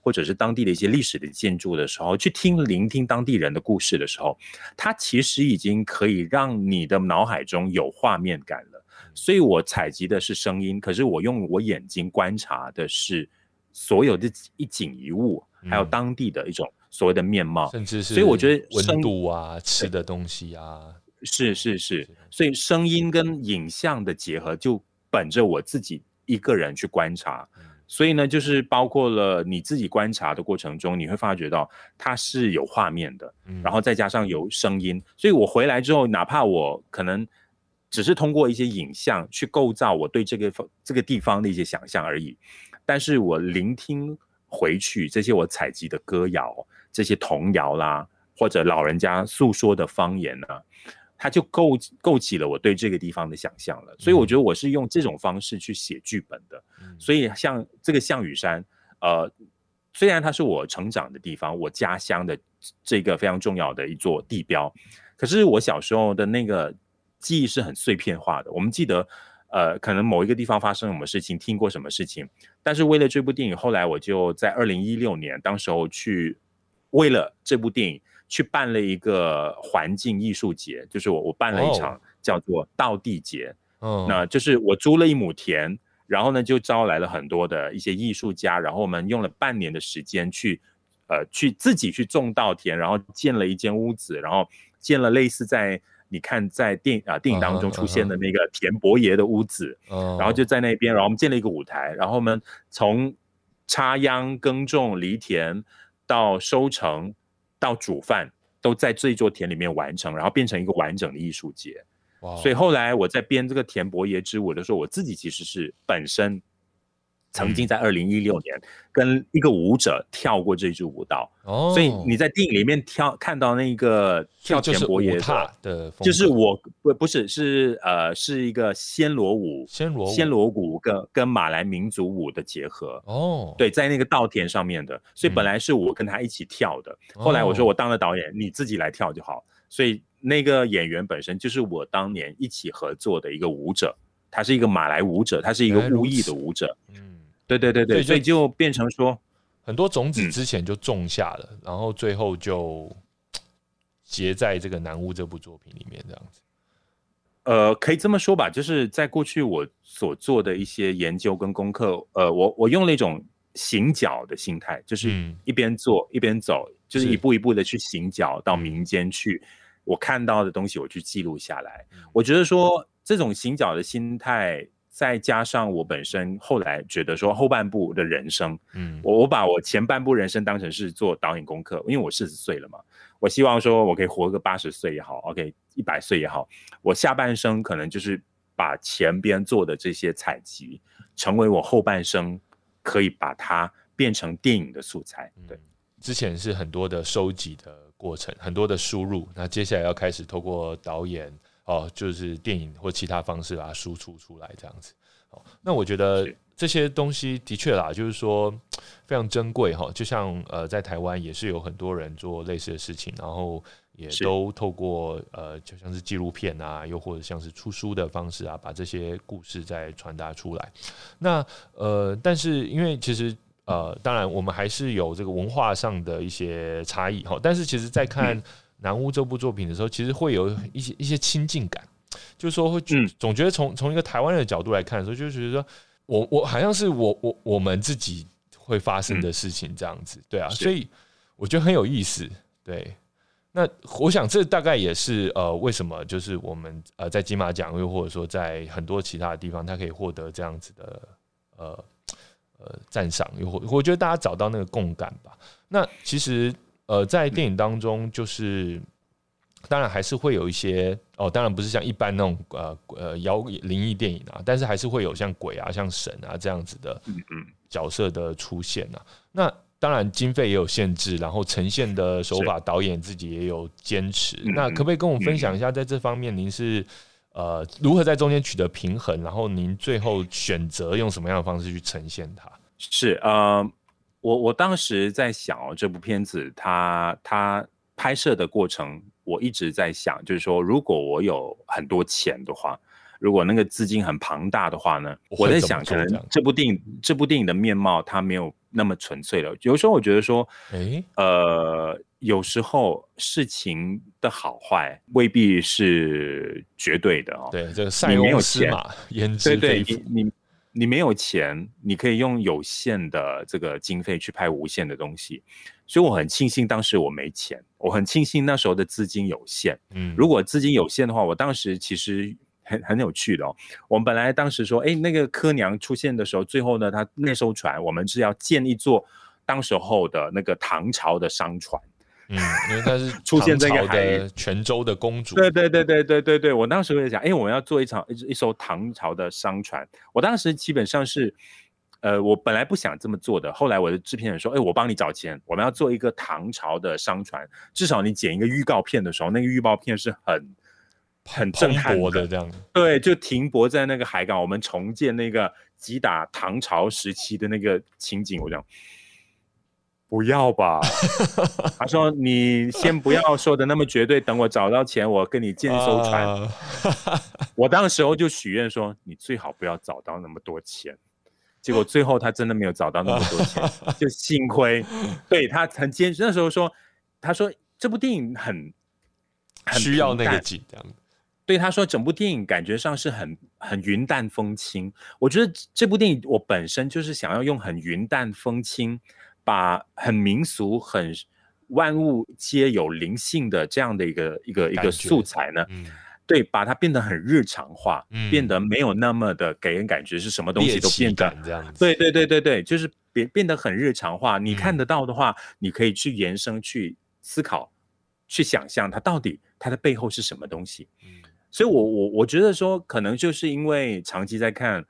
或者是当地的一些历史的建筑的时候，去听聆听当地人的故事的时候，它其实已经可以让你的脑海中有画面感了。所以我采集的是声音，可是我用我眼睛观察的是所有的一景一物，还有当地的一种所谓的面貌，甚至是所以我觉得温度啊、吃的东西啊。是是是，所以声音跟影像的结合，就本着我自己一个人去观察，所以呢，就是包括了你自己观察的过程中，你会发觉到它是有画面的，然后再加上有声音，所以我回来之后，哪怕我可能只是通过一些影像去构造我对这个这个地方的一些想象而已，但是我聆听回去这些我采集的歌谣、这些童谣啦，或者老人家诉说的方言呢。它就构构起了我对这个地方的想象了，所以我觉得我是用这种方式去写剧本的。所以像这个项羽山，呃，虽然它是我成长的地方，我家乡的这个非常重要的一座地标，可是我小时候的那个记忆是很碎片化的。我们记得，呃，可能某一个地方发生什么事情，听过什么事情，但是为了这部电影，后来我就在二零一六年，当时候去为了这部电影。去办了一个环境艺术节，就是我我办了一场叫做稻地节，嗯，那就是我租了一亩田，然后呢就招来了很多的一些艺术家，然后我们用了半年的时间去，呃，去自己去种稻田，然后建了一间屋子，然后建了类似在你看在电啊电影当中出现的那个田伯爷的屋子，然后就在那边，然后我们建了一个舞台，然后我们从插秧、耕种、犁田到收成。到煮饭都在这一座田里面完成，然后变成一个完整的艺术节。所以后来我在编这个田伯爷之舞的时候，我自己其实是本身。曾经在二零一六年跟一个舞者跳过这支舞蹈，哦，所以你在电影里面跳看到那个跳前伯爷的，就是我不不是是呃是一个暹罗舞，暹罗暹罗舞跟跟马来民族舞的结合，哦，对，在那个稻田上面的，所以本来是我跟他一起跳的，后来我说我当了导演，你自己来跳就好，所以那个演员本身就是我当年一起合作的一个舞者，他是一个马来舞者，他是一个巫裔的舞者，嗯。对对对对，所以就变成说，很多种子之前就种下了，然后最后就结在这个南屋这部作品里面这样子。呃，可以这么说吧，就是在过去我所做的一些研究跟功课，呃，我我用了一种行脚的心态，就是一边做一边走，就是一步一步的去行脚到民间去，我看到的东西我去记录下来。我觉得说这种行脚的心态，再加上我本身后来觉得说后半部的人生，嗯，我我把我前半部人生当成是做导演功课，因为我四十岁了嘛。我希望说，我可以活个八十岁也好，OK，一百岁也好，我下半生可能就是把前边做的这些采集，成为我后半生可以把它变成电影的素材。对，之前是很多的收集的过程，很多的输入，那接下来要开始透过导演哦，就是电影或其他方式把它输出出来，这样子。哦，那我觉得。这些东西的确啦，就是说非常珍贵哈。就像呃，在台湾也是有很多人做类似的事情，然后也都透过呃，就像是纪录片啊，又或者像是出书的方式啊，把这些故事再传达出来。那呃，但是因为其实呃，当然我们还是有这个文化上的一些差异哈。但是其实，在看《南屋》这部作品的时候，其实会有一些一些亲近感，就是说会总觉得从从一个台湾人的角度来看的时候，就是觉得说。我我好像是我我我们自己会发生的事情这样子，对啊，所以我觉得很有意思。对，那我想这大概也是呃，为什么就是我们呃在金马奖又或者说在很多其他的地方，他可以获得这样子的呃呃赞赏，又或我觉得大家找到那个共感吧。那其实呃在电影当中就是。当然还是会有一些哦，当然不是像一般那种呃呃妖灵异电影啊，但是还是会有像鬼啊、像神啊这样子的角色的出现啊。那当然经费也有限制，然后呈现的手法导演自己也有坚持。那可不可以跟我们分享一下，在这方面您是呃如何在中间取得平衡？然后您最后选择用什么样的方式去呈现它？是呃，我我当时在想哦，这部片子它它拍摄的过程。我一直在想，就是说，如果我有很多钱的话，如果那个资金很庞大的话呢，我在想，可能这部电影这部电影的面貌它没有那么纯粹了。有时候我觉得说，哎，呃，有时候事情的好坏未必是绝对的哦。对，这个塞翁失马焉知非福。你你没有钱，你可以用有限的这个经费去拍无限的东西。所以我很庆幸当时我没钱，我很庆幸那时候的资金有限。嗯，如果资金有限的话，我当时其实很很有趣的哦。我们本来当时说，哎，那个柯娘出现的时候，最后呢，他那艘船我们是要建一座当时候的那个唐朝的商船。嗯，因为他是 出现这个的泉州的公主。对对对对对对对，我当时会想，哎，我们要做一场一一艘唐朝的商船。我当时基本上是。呃，我本来不想这么做的，后来我的制片人说：“哎，我帮你找钱，我们要做一个唐朝的商船，至少你剪一个预告片的时候，那个预告片是很很震撼的，这样。对，就停泊在那个海港，我们重建那个击打唐朝时期的那个情景。我讲不要吧，他说你先不要说的那么绝对，等我找到钱，我跟你建一艘船。我当时候就许愿说，你最好不要找到那么多钱。”结果最后他真的没有找到那么多钱，就幸亏，对他很坚持。那时候说，他说这部电影很很需要那个紧张。对他说，整部电影感觉上是很很云淡风轻。我觉得这部电影我本身就是想要用很云淡风轻，把很民俗、很万物皆有灵性的这样的一个一个一个素材呢。对，把它变得很日常化，变得没有那么的给人感觉是什么东西都变得这样。对对对对对，就是变变得很日常化。你看得到的话，你可以去延伸、去思考、去想象它到底它的背后是什么东西。嗯，所以我我我觉得说，可能就是因为长期在看。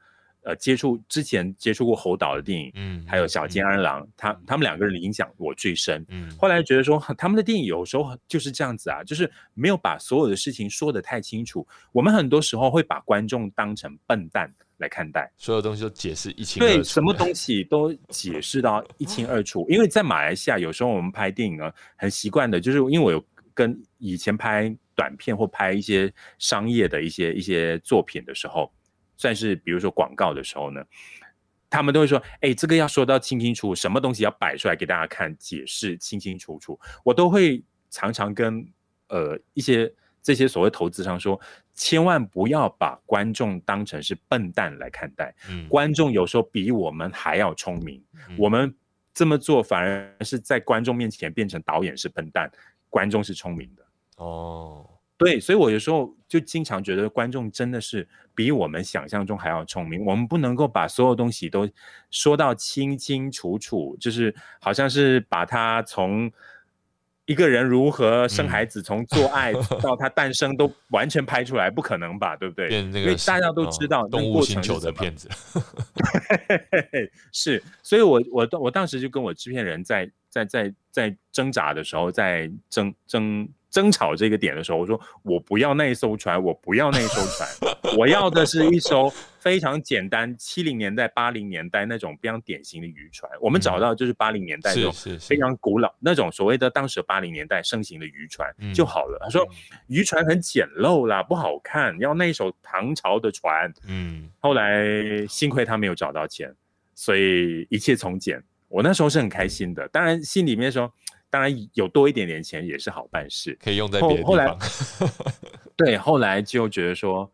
呃，接触之前接触过侯导的电影，嗯，还有小金安郎，他他们两个人的影响我最深。嗯，后来觉得说他们的电影有时候就是这样子啊，就是没有把所有的事情说得太清楚。我们很多时候会把观众当成笨蛋来看待，所有东西都解释一清二楚，对，什么东西都解释到一清二楚。因为在马来西亚，有时候我们拍电影呢，很习惯的，就是因为我有跟以前拍短片或拍一些商业的一些一些作品的时候。算是比如说广告的时候呢，他们都会说：“哎，这个要说到清清楚楚，什么东西要摆出来给大家看，解释清清楚楚。”我都会常常跟呃一些这些所谓投资商说，千万不要把观众当成是笨蛋来看待。嗯，观众有时候比我们还要聪明。我们这么做反而是在观众面前变成导演是笨蛋，观众是聪明的。哦，对，所以我有时候就经常觉得观众真的是比我们想象中还要聪明。我们不能够把所有东西都说到清清楚楚，就是好像是把它从。一个人如何生孩子，从做爱 到他诞生都完全拍出来，不可能吧？对不对？因为大家都知道动物星球的片子，是。所以我我我当时就跟我制片人在在在在挣扎的时候，在争争。争吵这个点的时候，我说我不要那一艘船，我不要那一艘船，我要的是一艘非常简单，七零年代、八零年代那种非常典型的渔船。我们找到就是八零年代那种非常古老那种所谓的当时八零年代盛行的渔船就好了。他说渔船很简陋啦，不好看，要那艘唐朝的船。嗯，后来幸亏他没有找到钱，所以一切从简。我那时候是很开心的，当然心里面说。当然有多一点点钱也是好办事，可以用在别的地方。对，后来就觉得说，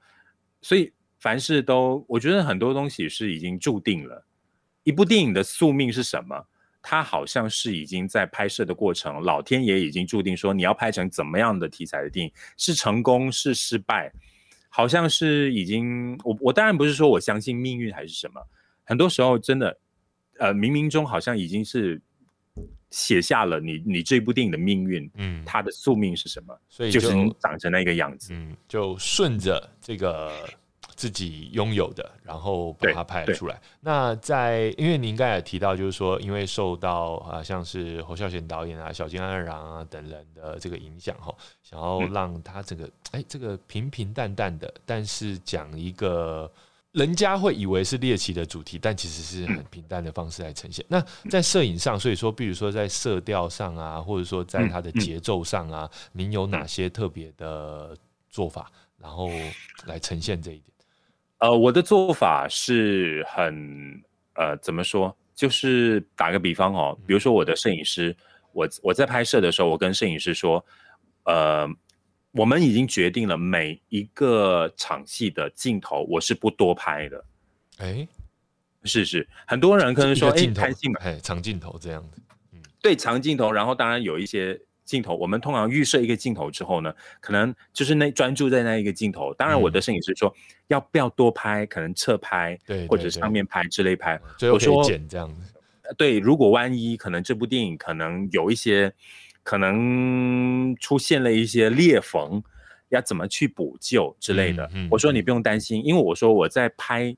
所以凡事都，我觉得很多东西是已经注定了。一部电影的宿命是什么？它好像是已经在拍摄的过程，老天爷已经注定说你要拍成怎么样的题材的电影，是成功是失败，好像是已经。我我当然不是说我相信命运还是什么，很多时候真的，呃，冥冥中好像已经是。写下了你你这部电影的命运，嗯，它的宿命是什么？所以就是长成那个样子，嗯，就顺着这个自己拥有的，然后把它拍出来。那在因为您刚才也提到，就是说，因为受到啊，像是侯孝贤导演啊、小金安郎啊等人的这个影响，哈，想要让他这个哎，这个平平淡淡的，但是讲一个。人家会以为是猎奇的主题，但其实是很平淡的方式来呈现。那在摄影上，所以说，比如说在色调上啊，或者说在它的节奏上啊，您有哪些特别的做法，然后来呈现这一点？呃，我的做法是很呃，怎么说？就是打个比方哦，比如说我的摄影师，我我在拍摄的时候，我跟摄影师说，呃。我们已经决定了每一个场戏的镜头，我是不多拍的。哎，是是，很多人可能说，哎，拍戏嘛，哎，长镜头这样子。嗯，对，长镜头，然后当然有一些镜头，我们通常预设一个镜头之后呢，可能就是那专注在那一个镜头。当然，我的摄影师说要不要多拍，可能侧拍，对，或者上面拍之类拍。我说剪这样子。对，如果万一可能这部电影可能有一些。可能出现了一些裂缝，要怎么去补救之类的？我说你不用担心，因为我说我在拍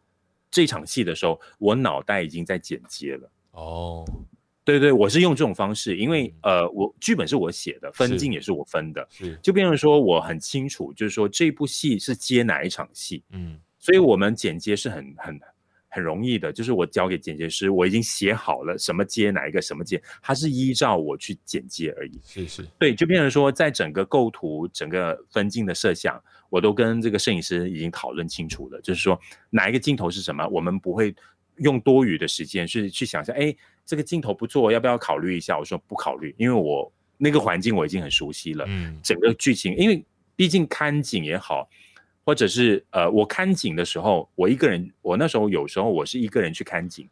这场戏的时候，我脑袋已经在剪接了。哦，对对，我是用这种方式，因为呃，我剧本是我写的，分镜也是我分的，就变成说我很清楚，就是说这部戏是接哪一场戏，嗯，所以我们剪接是很很。很容易的，就是我交给剪接师，我已经写好了什么接哪一个什么接，它是依照我去剪接而已。是是，对，就变成说，在整个构图、整个分镜的设想，我都跟这个摄影师已经讨论清楚了。就是说，哪一个镜头是什么，我们不会用多余的时间去去想象。哎，这个镜头不错，要不要考虑一下？我说不考虑，因为我那个环境我已经很熟悉了。嗯，整个剧情，因为毕竟看景也好。或者是呃，我看景的时候，我一个人，我那时候有时候我是一个人去看景。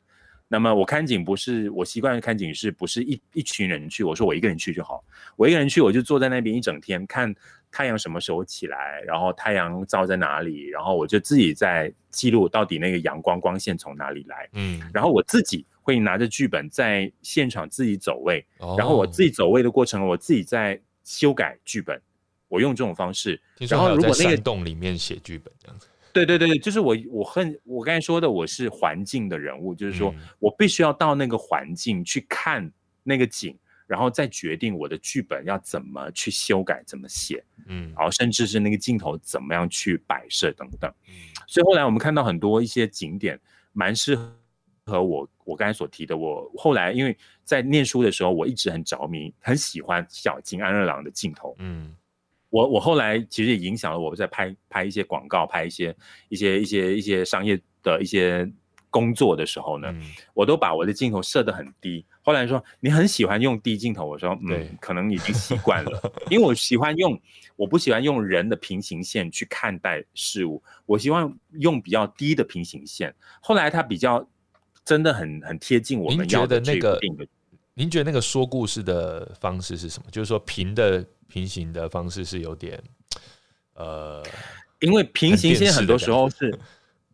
那么我看景不是我习惯看景，是不是一一群人去？我说我一个人去就好，我一个人去，我就坐在那边一整天，看太阳什么时候起来，然后太阳照在哪里，然后我就自己在记录到底那个阳光光线从哪里来。嗯，然后我自己会拿着剧本在现场自己走位，然后我自己走位的过程，我自己在修改剧本。我用这种方式，然后如果那个洞里面写剧本这样子，对对对就是我我恨我刚才说的，我是环境的人物，就是说我必须要到那个环境去看那个景，然后再决定我的剧本要怎么去修改，怎么写，嗯，然后甚至是那个镜头怎么样去摆设等等，嗯，所以后来我们看到很多一些景点，蛮适合我我刚才所提的。我后来因为在念书的时候，我一直很着迷，很喜欢小金安二郎的镜头，嗯。我我后来其实也影响了我在拍拍一些广告，拍一些一些一些一些商业的一些工作的时候呢，我都把我的镜头设得很低。后来说你很喜欢用低镜头，我说嗯，可能已经习惯了，因为我喜欢用，我不喜欢用人的平行线去看待事物，我希望用比较低的平行线。后来它比较真的很很贴近我们要的那个。您觉得那个说故事的方式是什么？就是说平的平行的方式是有点呃，因为平行线很多时候是。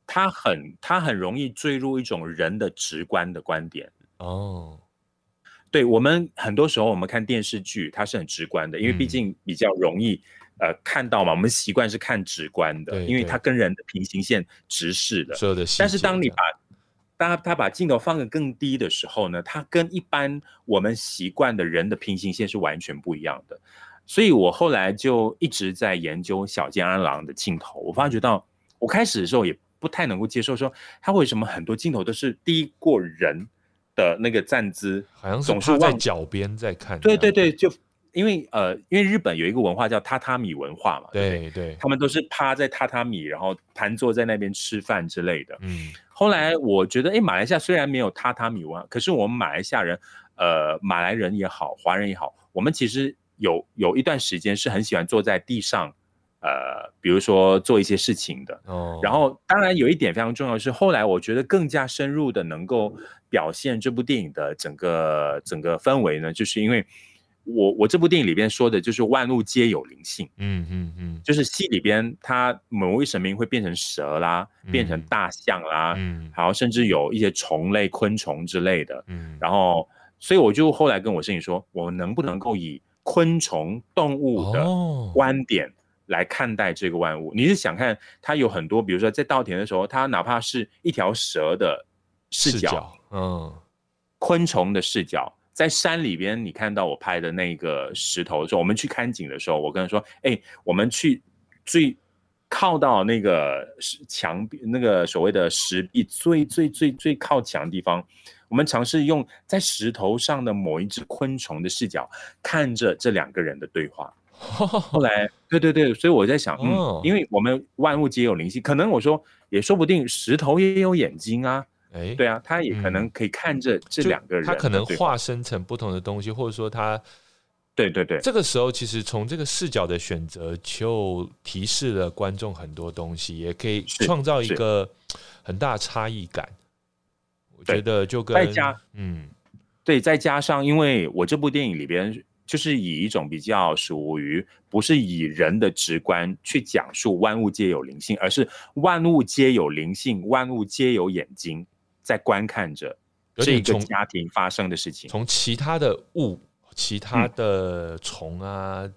它很，它很容易坠入一种人的直观的观点哦。对我们很多时候，我们看电视剧，它是很直观的，因为毕竟比较容易呃看到嘛。我们习惯是看直观的，因为它跟人的平行线直视的。所有的，但是当你把当他把镜头放得更低的时候呢，他跟一般我们习惯的人的平行线是完全不一样的。所以我后来就一直在研究小健安郎的镜头，我发觉到我开始的时候也。不太能够接受，说他为什么很多镜头都是低过人的那个站姿，好像总是在脚边在看。对对对，就因为呃，因为日本有一个文化叫榻榻米文化嘛，对对，他们都是趴在榻榻米，然后盘坐在那边吃饭之类的。嗯，后来我觉得，哎，马来西亚虽然没有榻榻米文化，可是我们马来西亚人，呃，马来人也好，华人也好，我们其实有有一段时间是很喜欢坐在地上。呃，比如说做一些事情的，哦，然后当然有一点非常重要是，后来我觉得更加深入的能够表现这部电影的整个整个氛围呢，就是因为我我这部电影里边说的就是万物皆有灵性，嗯嗯嗯，就是戏里边它某位神明会变成蛇啦，变成大象啦，嗯，然后甚至有一些虫类、昆虫之类的，嗯，然后所以我就后来跟我摄影说，我能不能够以昆虫动物的观点。来看待这个万物，你是想看它有很多，比如说在稻田的时候，它哪怕是一条蛇的视角，嗯，昆虫的视角，在山里边，你看到我拍的那个石头的时候，我们去看景的时候，我跟他说，哎，我们去最靠到那个墙壁，那个所谓的石壁最最最最靠墙的地方，我们尝试用在石头上的某一只昆虫的视角，看着这两个人的对话。后来，对对对，所以我在想，嗯，因为我们万物皆有灵性，可能我说也说不定，石头也有眼睛啊，哎，对啊，他也可能可以看着这两个人，他可能化身成不同的东西，或者说他，对对对，这个时候其实从这个视角的选择就提示了观众很多东西，也可以创造一个很大差异感。我觉得就跟再加，嗯，对，再加上，因为我这部电影里边。就是以一种比较属于不是以人的直观去讲述万物皆有灵性，而是万物皆有灵性，万物皆有眼睛在观看着这个家庭发生的事情。从其他的物、其他的虫啊、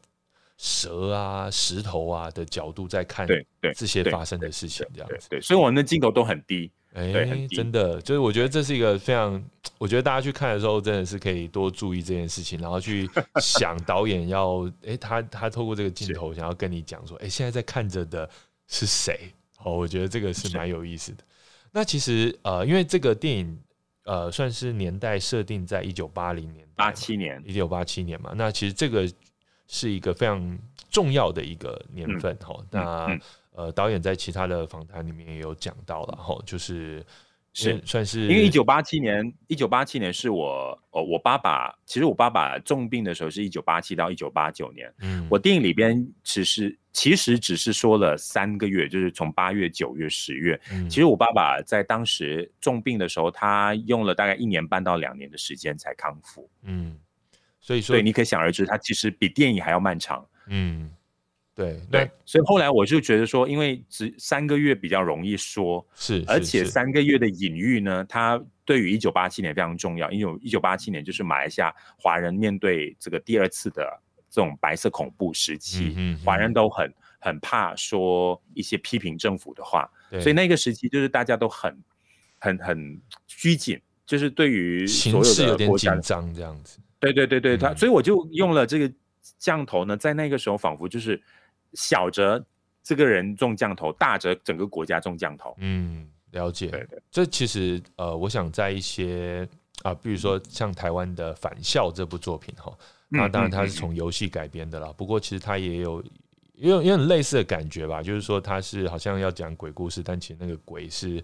蛇啊、石头啊的角度在看，对对这些发生的事情，这样子。对，所以我们的镜头都很低。哎，真的，就是我觉得这是一个非常，我觉得大家去看的时候，真的是可以多注意这件事情，然后去 想导演要，哎，他他透过这个镜头想要跟你讲说，哎，现在在看着的是谁？哦，我觉得这个是蛮有意思的。那其实呃，因为这个电影呃，算是年代设定在一九八零年、八七年、一九八七年嘛，那其实这个是一个非常重要的一个年份哈。那呃，导演在其他的访谈里面也有讲到了哈，就是是算是因为一九八七年，一九八七年是我哦，我爸爸其实我爸爸重病的时候是一九八七到一九八九年，嗯，我电影里边其实其实只是说了三个月，就是从八月、九月、十月，嗯。其实我爸爸在当时重病的时候，他用了大概一年半到两年的时间才康复，嗯，所以。说对，你可想而知，他其实比电影还要漫长，嗯。对对，所以后来我就觉得说，因为只三个月比较容易说，是，而且三个月的隐喻呢，它对于一九八七年非常重要，因为一九八七年就是马来西亚华人面对这个第二次的这种白色恐怖时期，嗯华人都很很怕说一些批评政府的话，所以那个时期就是大家都很很很拘谨，就是对于所有的国家紧张这样子。对对对对，他所以我就用了这个降头呢，在那个时候仿佛就是。小则这个人中降头，大则整个国家中降头。嗯，了解。对对，这其实呃，我想在一些啊，比如说像台湾的《返校》这部作品哈，那当然它是从游戏改编的啦。不过其实它也有有有点类似的感觉吧，就是说它是好像要讲鬼故事，但其实那个鬼是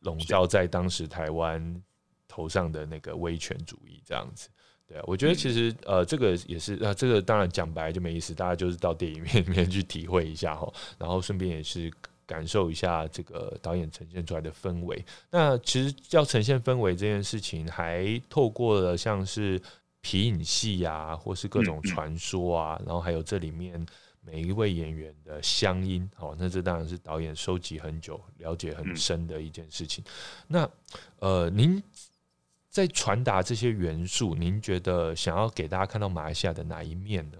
笼罩在当时台湾头上的那个威权主义这样子。对啊，我觉得其实呃，这个也是呃，这个当然讲白就没意思，大家就是到电影院里面去体会一下哈，然后顺便也是感受一下这个导演呈现出来的氛围。那其实要呈现氛围这件事情，还透过了像是皮影戏啊，或是各种传说啊，然后还有这里面每一位演员的乡音，哦，那这当然是导演收集很久、了解很深的一件事情。那呃，您。在传达这些元素，您觉得想要给大家看到马来西亚的哪一面呢？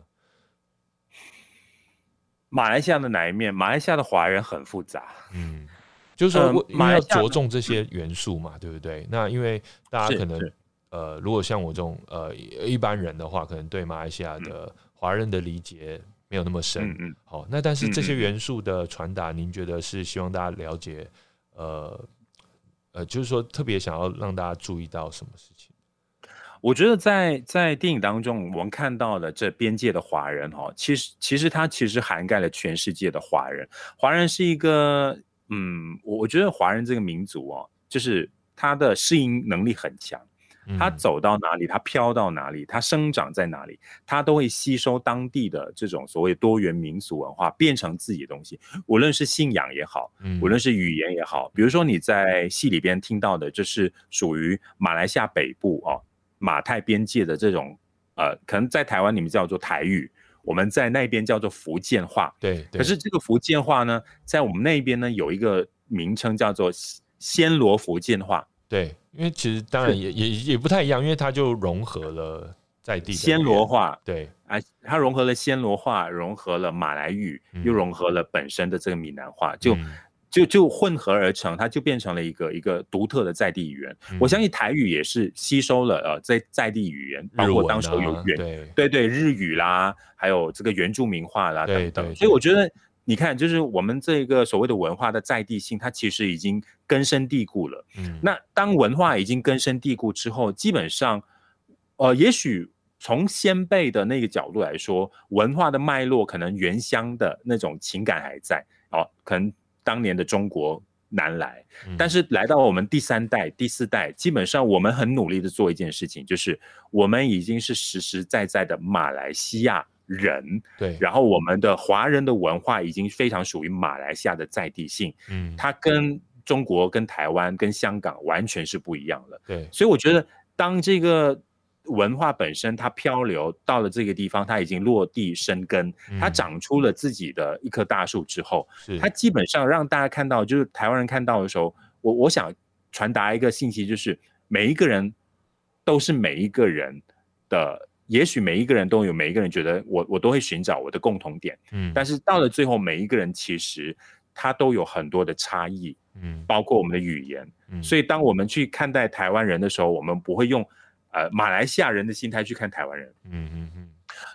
马来西亚的哪一面？马来西亚的华人很复杂，嗯，就是要着重这些元素嘛，对不对？那因为大家可能，呃，如果像我这种呃一般人的话，可能对马来西亚的华人的理解没有那么深，嗯，好，那但是这些元素的传达，您觉得是希望大家了解，呃。呃，就是说，特别想要让大家注意到什么事情？我觉得在在电影当中，我们看到的这边界的华人哈，其实其实它其实涵盖了全世界的华人。华人是一个，嗯，我我觉得华人这个民族哦，就是他的适应能力很强。他走到哪里，它飘到哪里，它生长在哪里，它都会吸收当地的这种所谓多元民俗文化，变成自己的东西。无论是信仰也好，无论是语言也好，比如说你在戏里边听到的，就是属于马来西亚北部哦，马泰边界的这种，呃，可能在台湾你们叫做台语，我们在那边叫做福建话。对。可是这个福建话呢，在我们那边呢，有一个名称叫做暹罗福建话。对，因为其实当然也也也不太一样，因为它就融合了在地暹罗话，对，啊，它融合了暹罗话，融合了马来语，又融合了本身的这个闽南话，就就就混合而成，它就变成了一个一个独特的在地语言。我相信台语也是吸收了呃在在地语言，包括当时有原对。对日语啦，还有这个原住民话啦等等，所以我觉得。你看，就是我们这个所谓的文化的在地性，它其实已经根深蒂固了。嗯，那当文化已经根深蒂固之后，基本上，呃，也许从先辈的那个角度来说，文化的脉络可能原乡的那种情感还在哦，可能当年的中国难来，但是来到我们第三代、第四代，基本上我们很努力的做一件事情，就是我们已经是实实在在的马来西亚。人对，然后我们的华人的文化已经非常属于马来西亚的在地性，嗯，它跟中国、跟台湾、跟香港完全是不一样的。对，所以我觉得，当这个文化本身它漂流到了这个地方，它已经落地生根，它长出了自己的一棵大树之后，它基本上让大家看到，就是台湾人看到的时候，我我想传达一个信息，就是每一个人都是每一个人的。也许每一个人都有每一个人觉得我我都会寻找我的共同点，嗯，但是到了最后，每一个人其实他都有很多的差异，嗯，包括我们的语言，嗯，所以当我们去看待台湾人的时候，我们不会用呃马来西亚人的心态去看台湾人，嗯嗯嗯，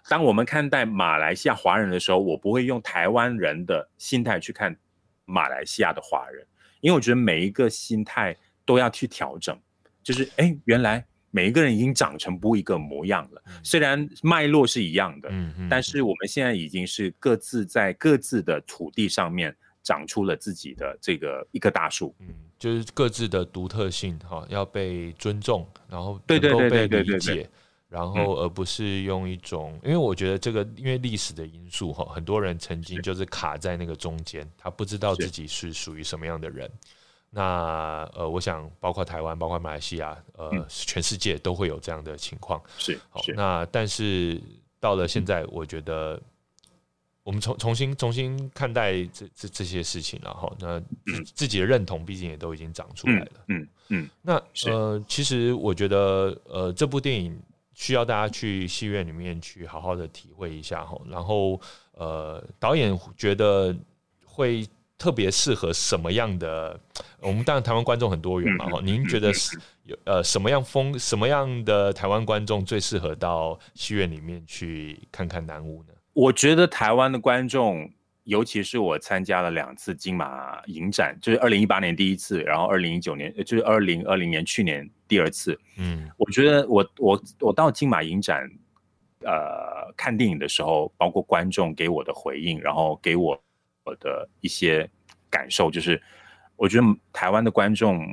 当我们看待马来西亚华人的时候，我不会用台湾人的心态去看马来西亚的华人，因为我觉得每一个心态都要去调整，就是哎原来。每一个人已经长成不一个模样了，虽然脉络是一样的，嗯但是我们现在已经是各自在各自的土地上面长出了自己的这个一棵大树，嗯，就是各自的独特性哈，要被尊重，然后能够被理解，然后而不是用一种，因为我觉得这个因为历史的因素哈，很多人曾经就是卡在那个中间，他不知道自己是属于什么样的人。那呃，我想包括台湾，包括马来西亚，呃，全世界都会有这样的情况。是，好。那但是到了现在，我觉得我们重重新重新看待这这这些事情，然后那自己的认同，毕竟也都已经长出来了。嗯嗯。那呃，其实我觉得呃，这部电影需要大家去戏院里面去好好的体会一下哈。然后呃，导演觉得会。特别适合什么样的？我们当然台湾观众很多元嘛，哈。您觉得是有呃什么样风什么样的台湾观众最适合到戏院里面去看看南屋呢？我觉得台湾的观众，尤其是我参加了两次金马影展，就是二零一八年第一次，然后二零一九年就是二零二零年去年第二次。嗯，我觉得我我我到金马影展，呃，看电影的时候，包括观众给我的回应，然后给我。我的一些感受就是，我觉得台湾的观众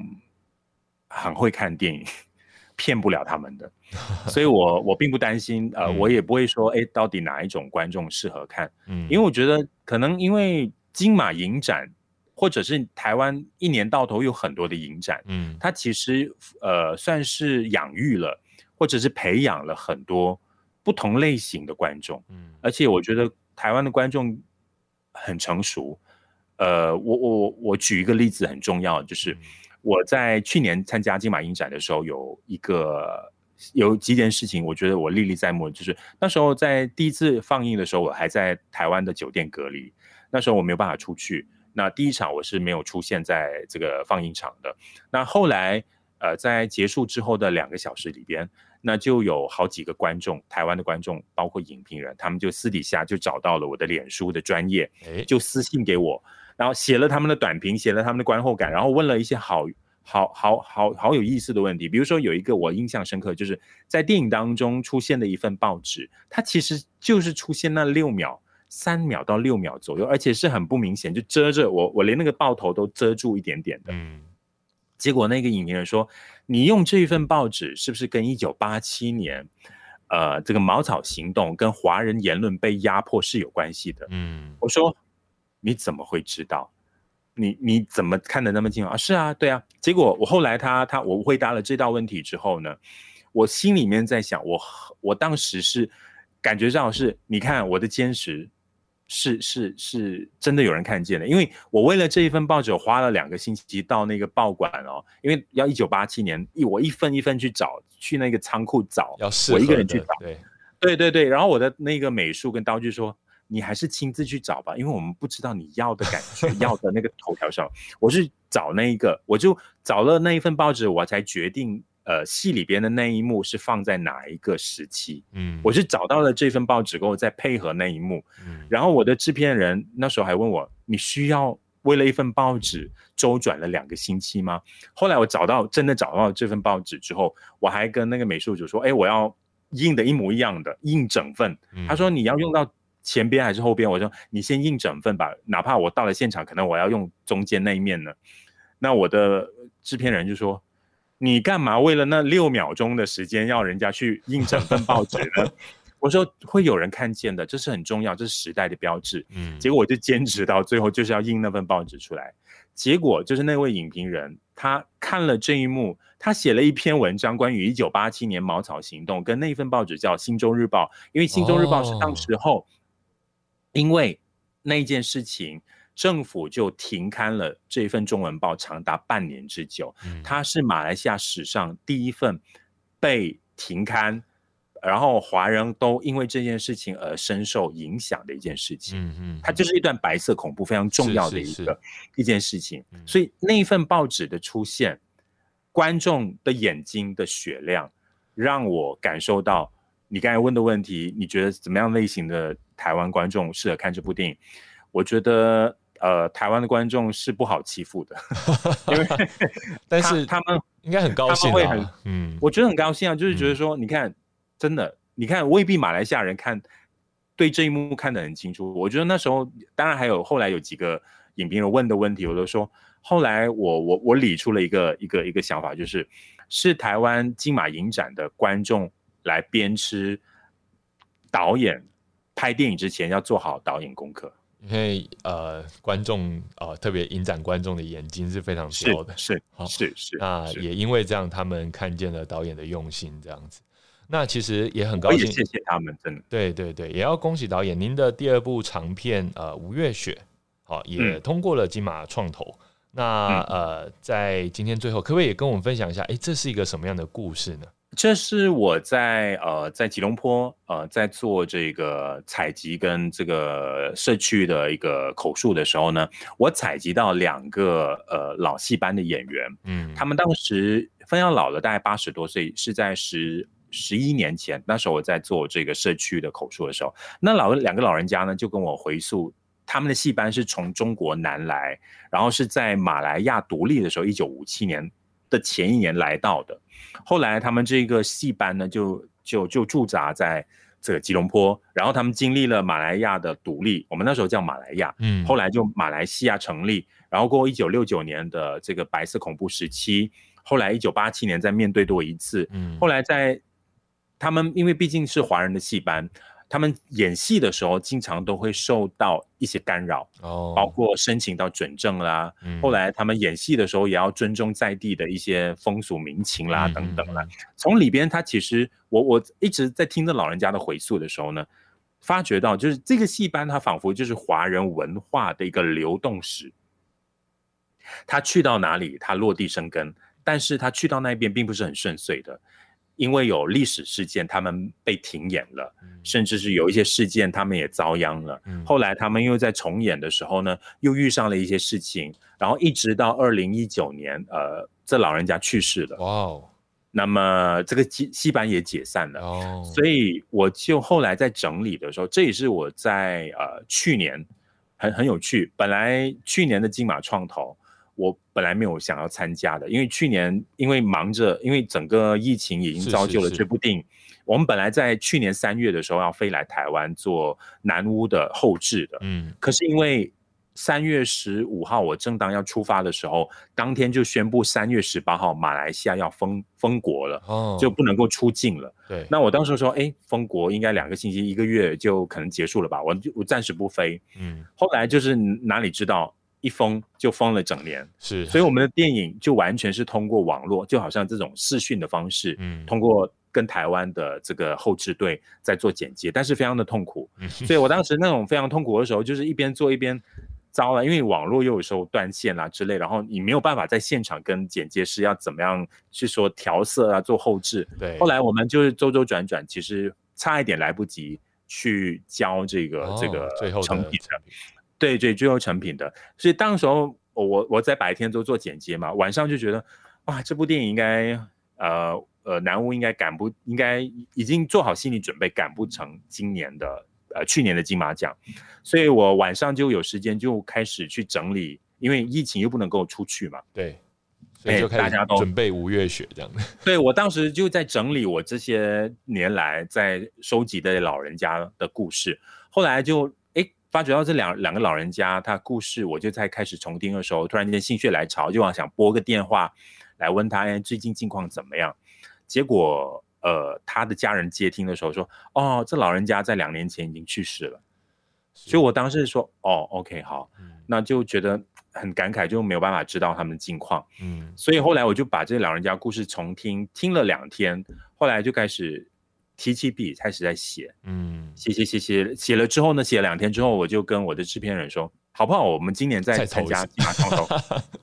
很会看电影，骗不了他们的，所以我我并不担心，呃，我也不会说，哎，到底哪一种观众适合看？嗯，因为我觉得可能因为金马影展，或者是台湾一年到头有很多的影展，嗯，它其实呃算是养育了，或者是培养了很多不同类型的观众，嗯，而且我觉得台湾的观众很成熟。呃，我我我举一个例子很重要，就是我在去年参加金马影展的时候，有一个有几件事情，我觉得我历历在目。就是那时候在第一次放映的时候，我还在台湾的酒店隔离，那时候我没有办法出去。那第一场我是没有出现在这个放映场的。那后来呃，在结束之后的两个小时里边，那就有好几个观众，台湾的观众，包括影评人，他们就私底下就找到了我的脸书的专业，就私信给我。然后写了他们的短评，写了他们的观后感，然后问了一些好好好好好有意思的问题。比如说有一个我印象深刻，就是在电影当中出现的一份报纸，它其实就是出现那六秒、三秒到六秒左右，而且是很不明显，就遮着我，我连那个爆头都遮住一点点的。嗯。结果那个影评人说：“你用这一份报纸是不是跟一九八七年，呃，这个茅草行动跟华人言论被压迫是有关系的？”嗯。我说。你怎么会知道？你你怎么看得那么清楚啊？是啊，对啊。结果我后来他他我回答了这道问题之后呢，我心里面在想，我我当时是感觉上是，你看我的坚持是是是真的有人看见的，因为我为了这一份报纸，我花了两个星期到那个报馆哦，因为要一九八七年一我一份一份去找，去那个仓库找，要我一个人去找，对 对对对。然后我的那个美术跟道具说。你还是亲自去找吧，因为我们不知道你要的感觉，要的那个头条上，我是找那一个，我就找了那一份报纸，我才决定，呃，戏里边的那一幕是放在哪一个时期，嗯，我是找到了这份报纸，给我再配合那一幕，嗯，然后我的制片人那时候还问我，你需要为了一份报纸周转了两个星期吗？后来我找到真的找到这份报纸之后，我还跟那个美术组说，哎，我要印的一模一样的，印整份，他说你要用到。前边还是后边？我说你先印整份吧，哪怕我到了现场，可能我要用中间那一面呢。那我的制片人就说：“你干嘛为了那六秒钟的时间，要人家去印整份报纸呢？” 我说：“会有人看见的，这是很重要，这是时代的标志。”嗯，结果我就坚持到最后，就是要印那份报纸出来。结果就是那位影评人，他看了这一幕，他写了一篇文章，关于一九八七年茅草行动，跟那份报纸叫《新洲日报》，因为《新洲日报》是当时候。因为那件事情，政府就停刊了这份中文报长达半年之久。它是马来西亚史上第一份被停刊，然后华人都因为这件事情而深受影响的一件事情。嗯嗯，它就是一段白色恐怖非常重要的一个一件事情。所以那一份报纸的出现，观众的眼睛的雪亮，让我感受到你刚才问的问题，你觉得怎么样类型的？台湾观众适合看这部电影，我觉得呃，台湾的观众是不好欺负的，因为 但是他们应该很高兴，会很嗯，我觉得很高兴啊，就是觉得说，你看，真的，你看未必马来西亚人看对这一幕看得很清楚。我觉得那时候，当然还有后来有几个影评人问的问题，我都说，后来我我我理出了一个一个一个想法，就是是台湾金马影展的观众来鞭笞导演。拍电影之前要做好导演功课，因为呃，观众呃，特别影展观众的眼睛是非常高的，是 是是。那也因为这样，他们看见了导演的用心，这样子。那其实也很高兴，谢谢他们，真的。对对对，也要恭喜导演，您的第二部长片呃《吴月雪》好也通过了金马创投。那呃，在今天最后，可不可以也跟我们分享一下？哎，这是一个什么样的故事呢？这是我在呃在吉隆坡呃在做这个采集跟这个社区的一个口述的时候呢，我采集到两个呃老戏班的演员，嗯，他们当时非常老了，大概八十多岁，是在十十一年前，那时候我在做这个社区的口述的时候，那老两个老人家呢就跟我回溯，他们的戏班是从中国南来，然后是在马来亚独立的时候，一九五七年的前一年来到的。后来他们这个戏班呢，就就就驻扎在这个吉隆坡，然后他们经历了马来亚的独立，我们那时候叫马来亚，嗯，后来就马来西亚成立，然后过一九六九年的这个白色恐怖时期，后来一九八七年再面对多一次，嗯，后来在他们因为毕竟是华人的戏班。他们演戏的时候，经常都会受到一些干扰，哦，包括申请到准证啦。后来他们演戏的时候，也要尊重在地的一些风俗民情啦，等等啦。从里边，他其实我我一直在听着老人家的回溯的时候呢，发觉到就是这个戏班，它仿佛就是华人文化的一个流动史。他去到哪里，他落地生根，但是他去到那边并不是很顺遂的。因为有历史事件，他们被停演了，甚至是有一些事件，他们也遭殃了。后来他们又在重演的时候呢，又遇上了一些事情，然后一直到二零一九年，呃，这老人家去世了。哇哦，那么这个戏戏班也解散了。哦，所以我就后来在整理的时候，这也是我在呃去年很很有趣，本来去年的金马创投。我本来没有想要参加的，因为去年因为忙着，因为整个疫情已经造就了这部电影。我们本来在去年三月的时候要飞来台湾做南屋的后置的，嗯，可是因为三月十五号我正当要出发的时候，当天就宣布三月十八号马来西亚要封封国了，哦，就不能够出境了。对，那我当时说，哎，封国应该两个星期一个月就可能结束了吧？我就我暂时不飞。嗯，后来就是哪里知道。一封就封了整年，是，所以我们的电影就完全是通过网络，就好像这种视讯的方式，嗯，通过跟台湾的这个后置队在做剪接，但是非常的痛苦，所以我当时那种非常痛苦的时候，就是一边做一边糟了，因为网络又有时候断线啦之类，然后你没有办法在现场跟剪接师要怎么样去说调色啊，做后置，对，后来我们就是周周转转，其实差一点来不及去交这个这个成品。对对，最后成品的，所以当时候我我在白天都做剪接嘛，晚上就觉得，哇，这部电影应该，呃呃，南屋应该赶不，应该已经做好心理准备，赶不成今年的，呃，去年的金马奖，所以我晚上就有时间就开始去整理，因为疫情又不能够出去嘛，对，所以就大家都准备五月雪这样的，对我当时就在整理我这些年来在收集的老人家的故事，后来就。发觉到这两两个老人家，他故事，我就在开始重听的时候，突然间心血来潮，就想拨个电话来问他，哎，最近近况怎么样？结果，呃，他的家人接听的时候说，哦，这老人家在两年前已经去世了。所以我当时说，哦，OK，好，那就觉得很感慨，就没有办法知道他们的近况。嗯，所以后来我就把这老人家故事重听，听了两天，后来就开始。提起笔开始在写，嗯，写写写写写了之后呢，写了两天之后，我就跟我的制片人说，好不好？我们今年再参加金马创投，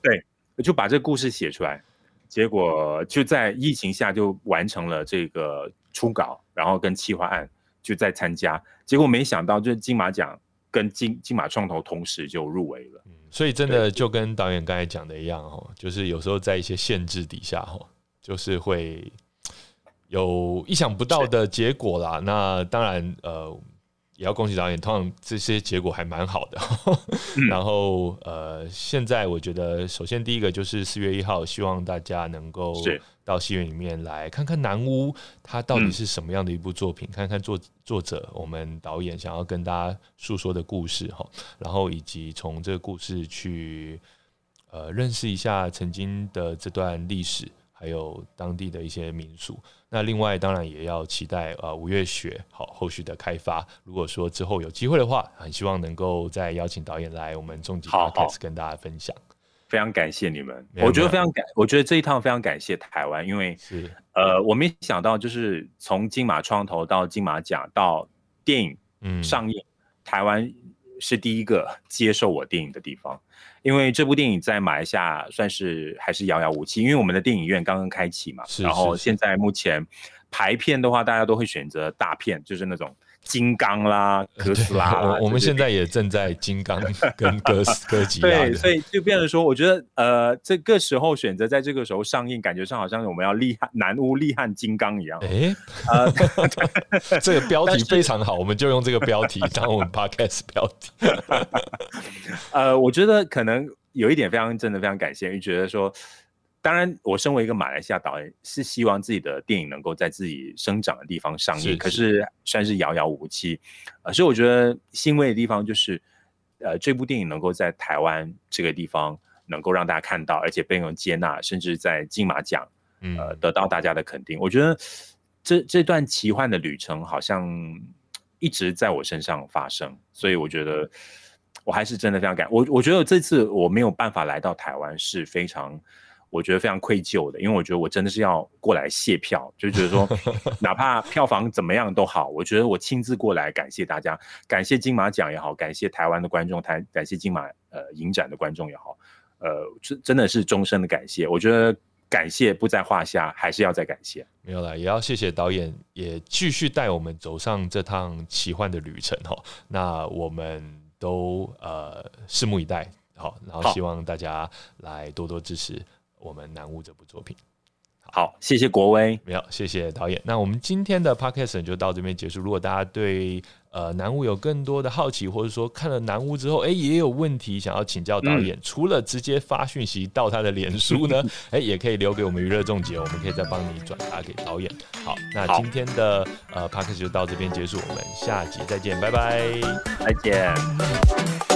对，就把这个故事写出来。结果就在疫情下就完成了这个初稿，然后跟企划案就在参加。结果没想到，就是金马奖跟金金马创投同时就入围了。所以真的就跟导演刚才讲的一样，哦，就是有时候在一些限制底下，哦，就是会。有意想不到的结果啦，那当然，呃，也要恭喜导演，通常这些结果还蛮好的。然后，呃，现在我觉得，首先第一个就是四月一号，希望大家能够到戏院里面来看看《南屋》，它到底是什么样的一部作品，看看作作者我们导演想要跟大家诉说的故事哈，然后以及从这个故事去呃认识一下曾经的这段历史。还有当地的一些民俗，那另外当然也要期待呃五月雪好后续的开发。如果说之后有机会的话，很希望能够再邀请导演来我们重疾 podcast 跟大家分享。非常感谢你们，我觉得非常感，我觉得这一趟非常感谢台湾，因为是呃我没想到就是从金马创投到金马奖到电影上映，台湾是第一个接受我电影的地方。因为这部电影在马来西亚算是还是遥遥无期，因为我们的电影院刚刚开启嘛，然后现在目前排片的话，大家都会选择大片，就是那种。金刚啦，哥斯拉，我我们现在也正在金刚跟 哥斯哥吉拉。对，所以就变成说，我觉得呃，这个时候选择在这个时候上映，感觉上好像我们要厉害南屋厉害金刚一样。哎，呃，这个标题非常好，我们就用这个标题当我们 podcast 标题。呃，我觉得可能有一点非常真的非常感谢，就觉得说。当然，我身为一个马来西亚导演，是希望自己的电影能够在自己生长的地方上映，可是算是遥遥无期。呃，所以我觉得欣慰的地方就是，呃，这部电影能够在台湾这个地方能够让大家看到，而且被人接纳，甚至在金马奖，呃，得到大家的肯定。我觉得这这段奇幻的旅程好像一直在我身上发生，所以我觉得。我还是真的非常感我，我觉得这次我没有办法来到台湾是非常，我觉得非常愧疚的，因为我觉得我真的是要过来谢票，就觉得说，哪怕票房怎么样都好，我觉得我亲自过来感谢大家，感谢金马奖也好，感谢台湾的观众，台感谢金马呃影展的观众也好，呃，真真的是终身的感谢。我觉得感谢不在话下，还是要再感谢。没有了，也要谢谢导演，也继续带我们走上这趟奇幻的旅程哈。那我们。都呃拭目以待，好，然后希望大家来多多支持我们南屋这部作品。好，谢谢国威，没有，谢谢导演。那我们今天的 podcast 就到这边结束。如果大家对呃南屋有更多的好奇，或者说看了南屋之后，哎，也有问题想要请教导演，除了直接发讯息到他的脸书呢，哎，也可以留给我们娱乐总结，我们可以再帮你转达给导演。好，那今天的呃 podcast 就到这边结束，我们下集再见，拜拜，再见。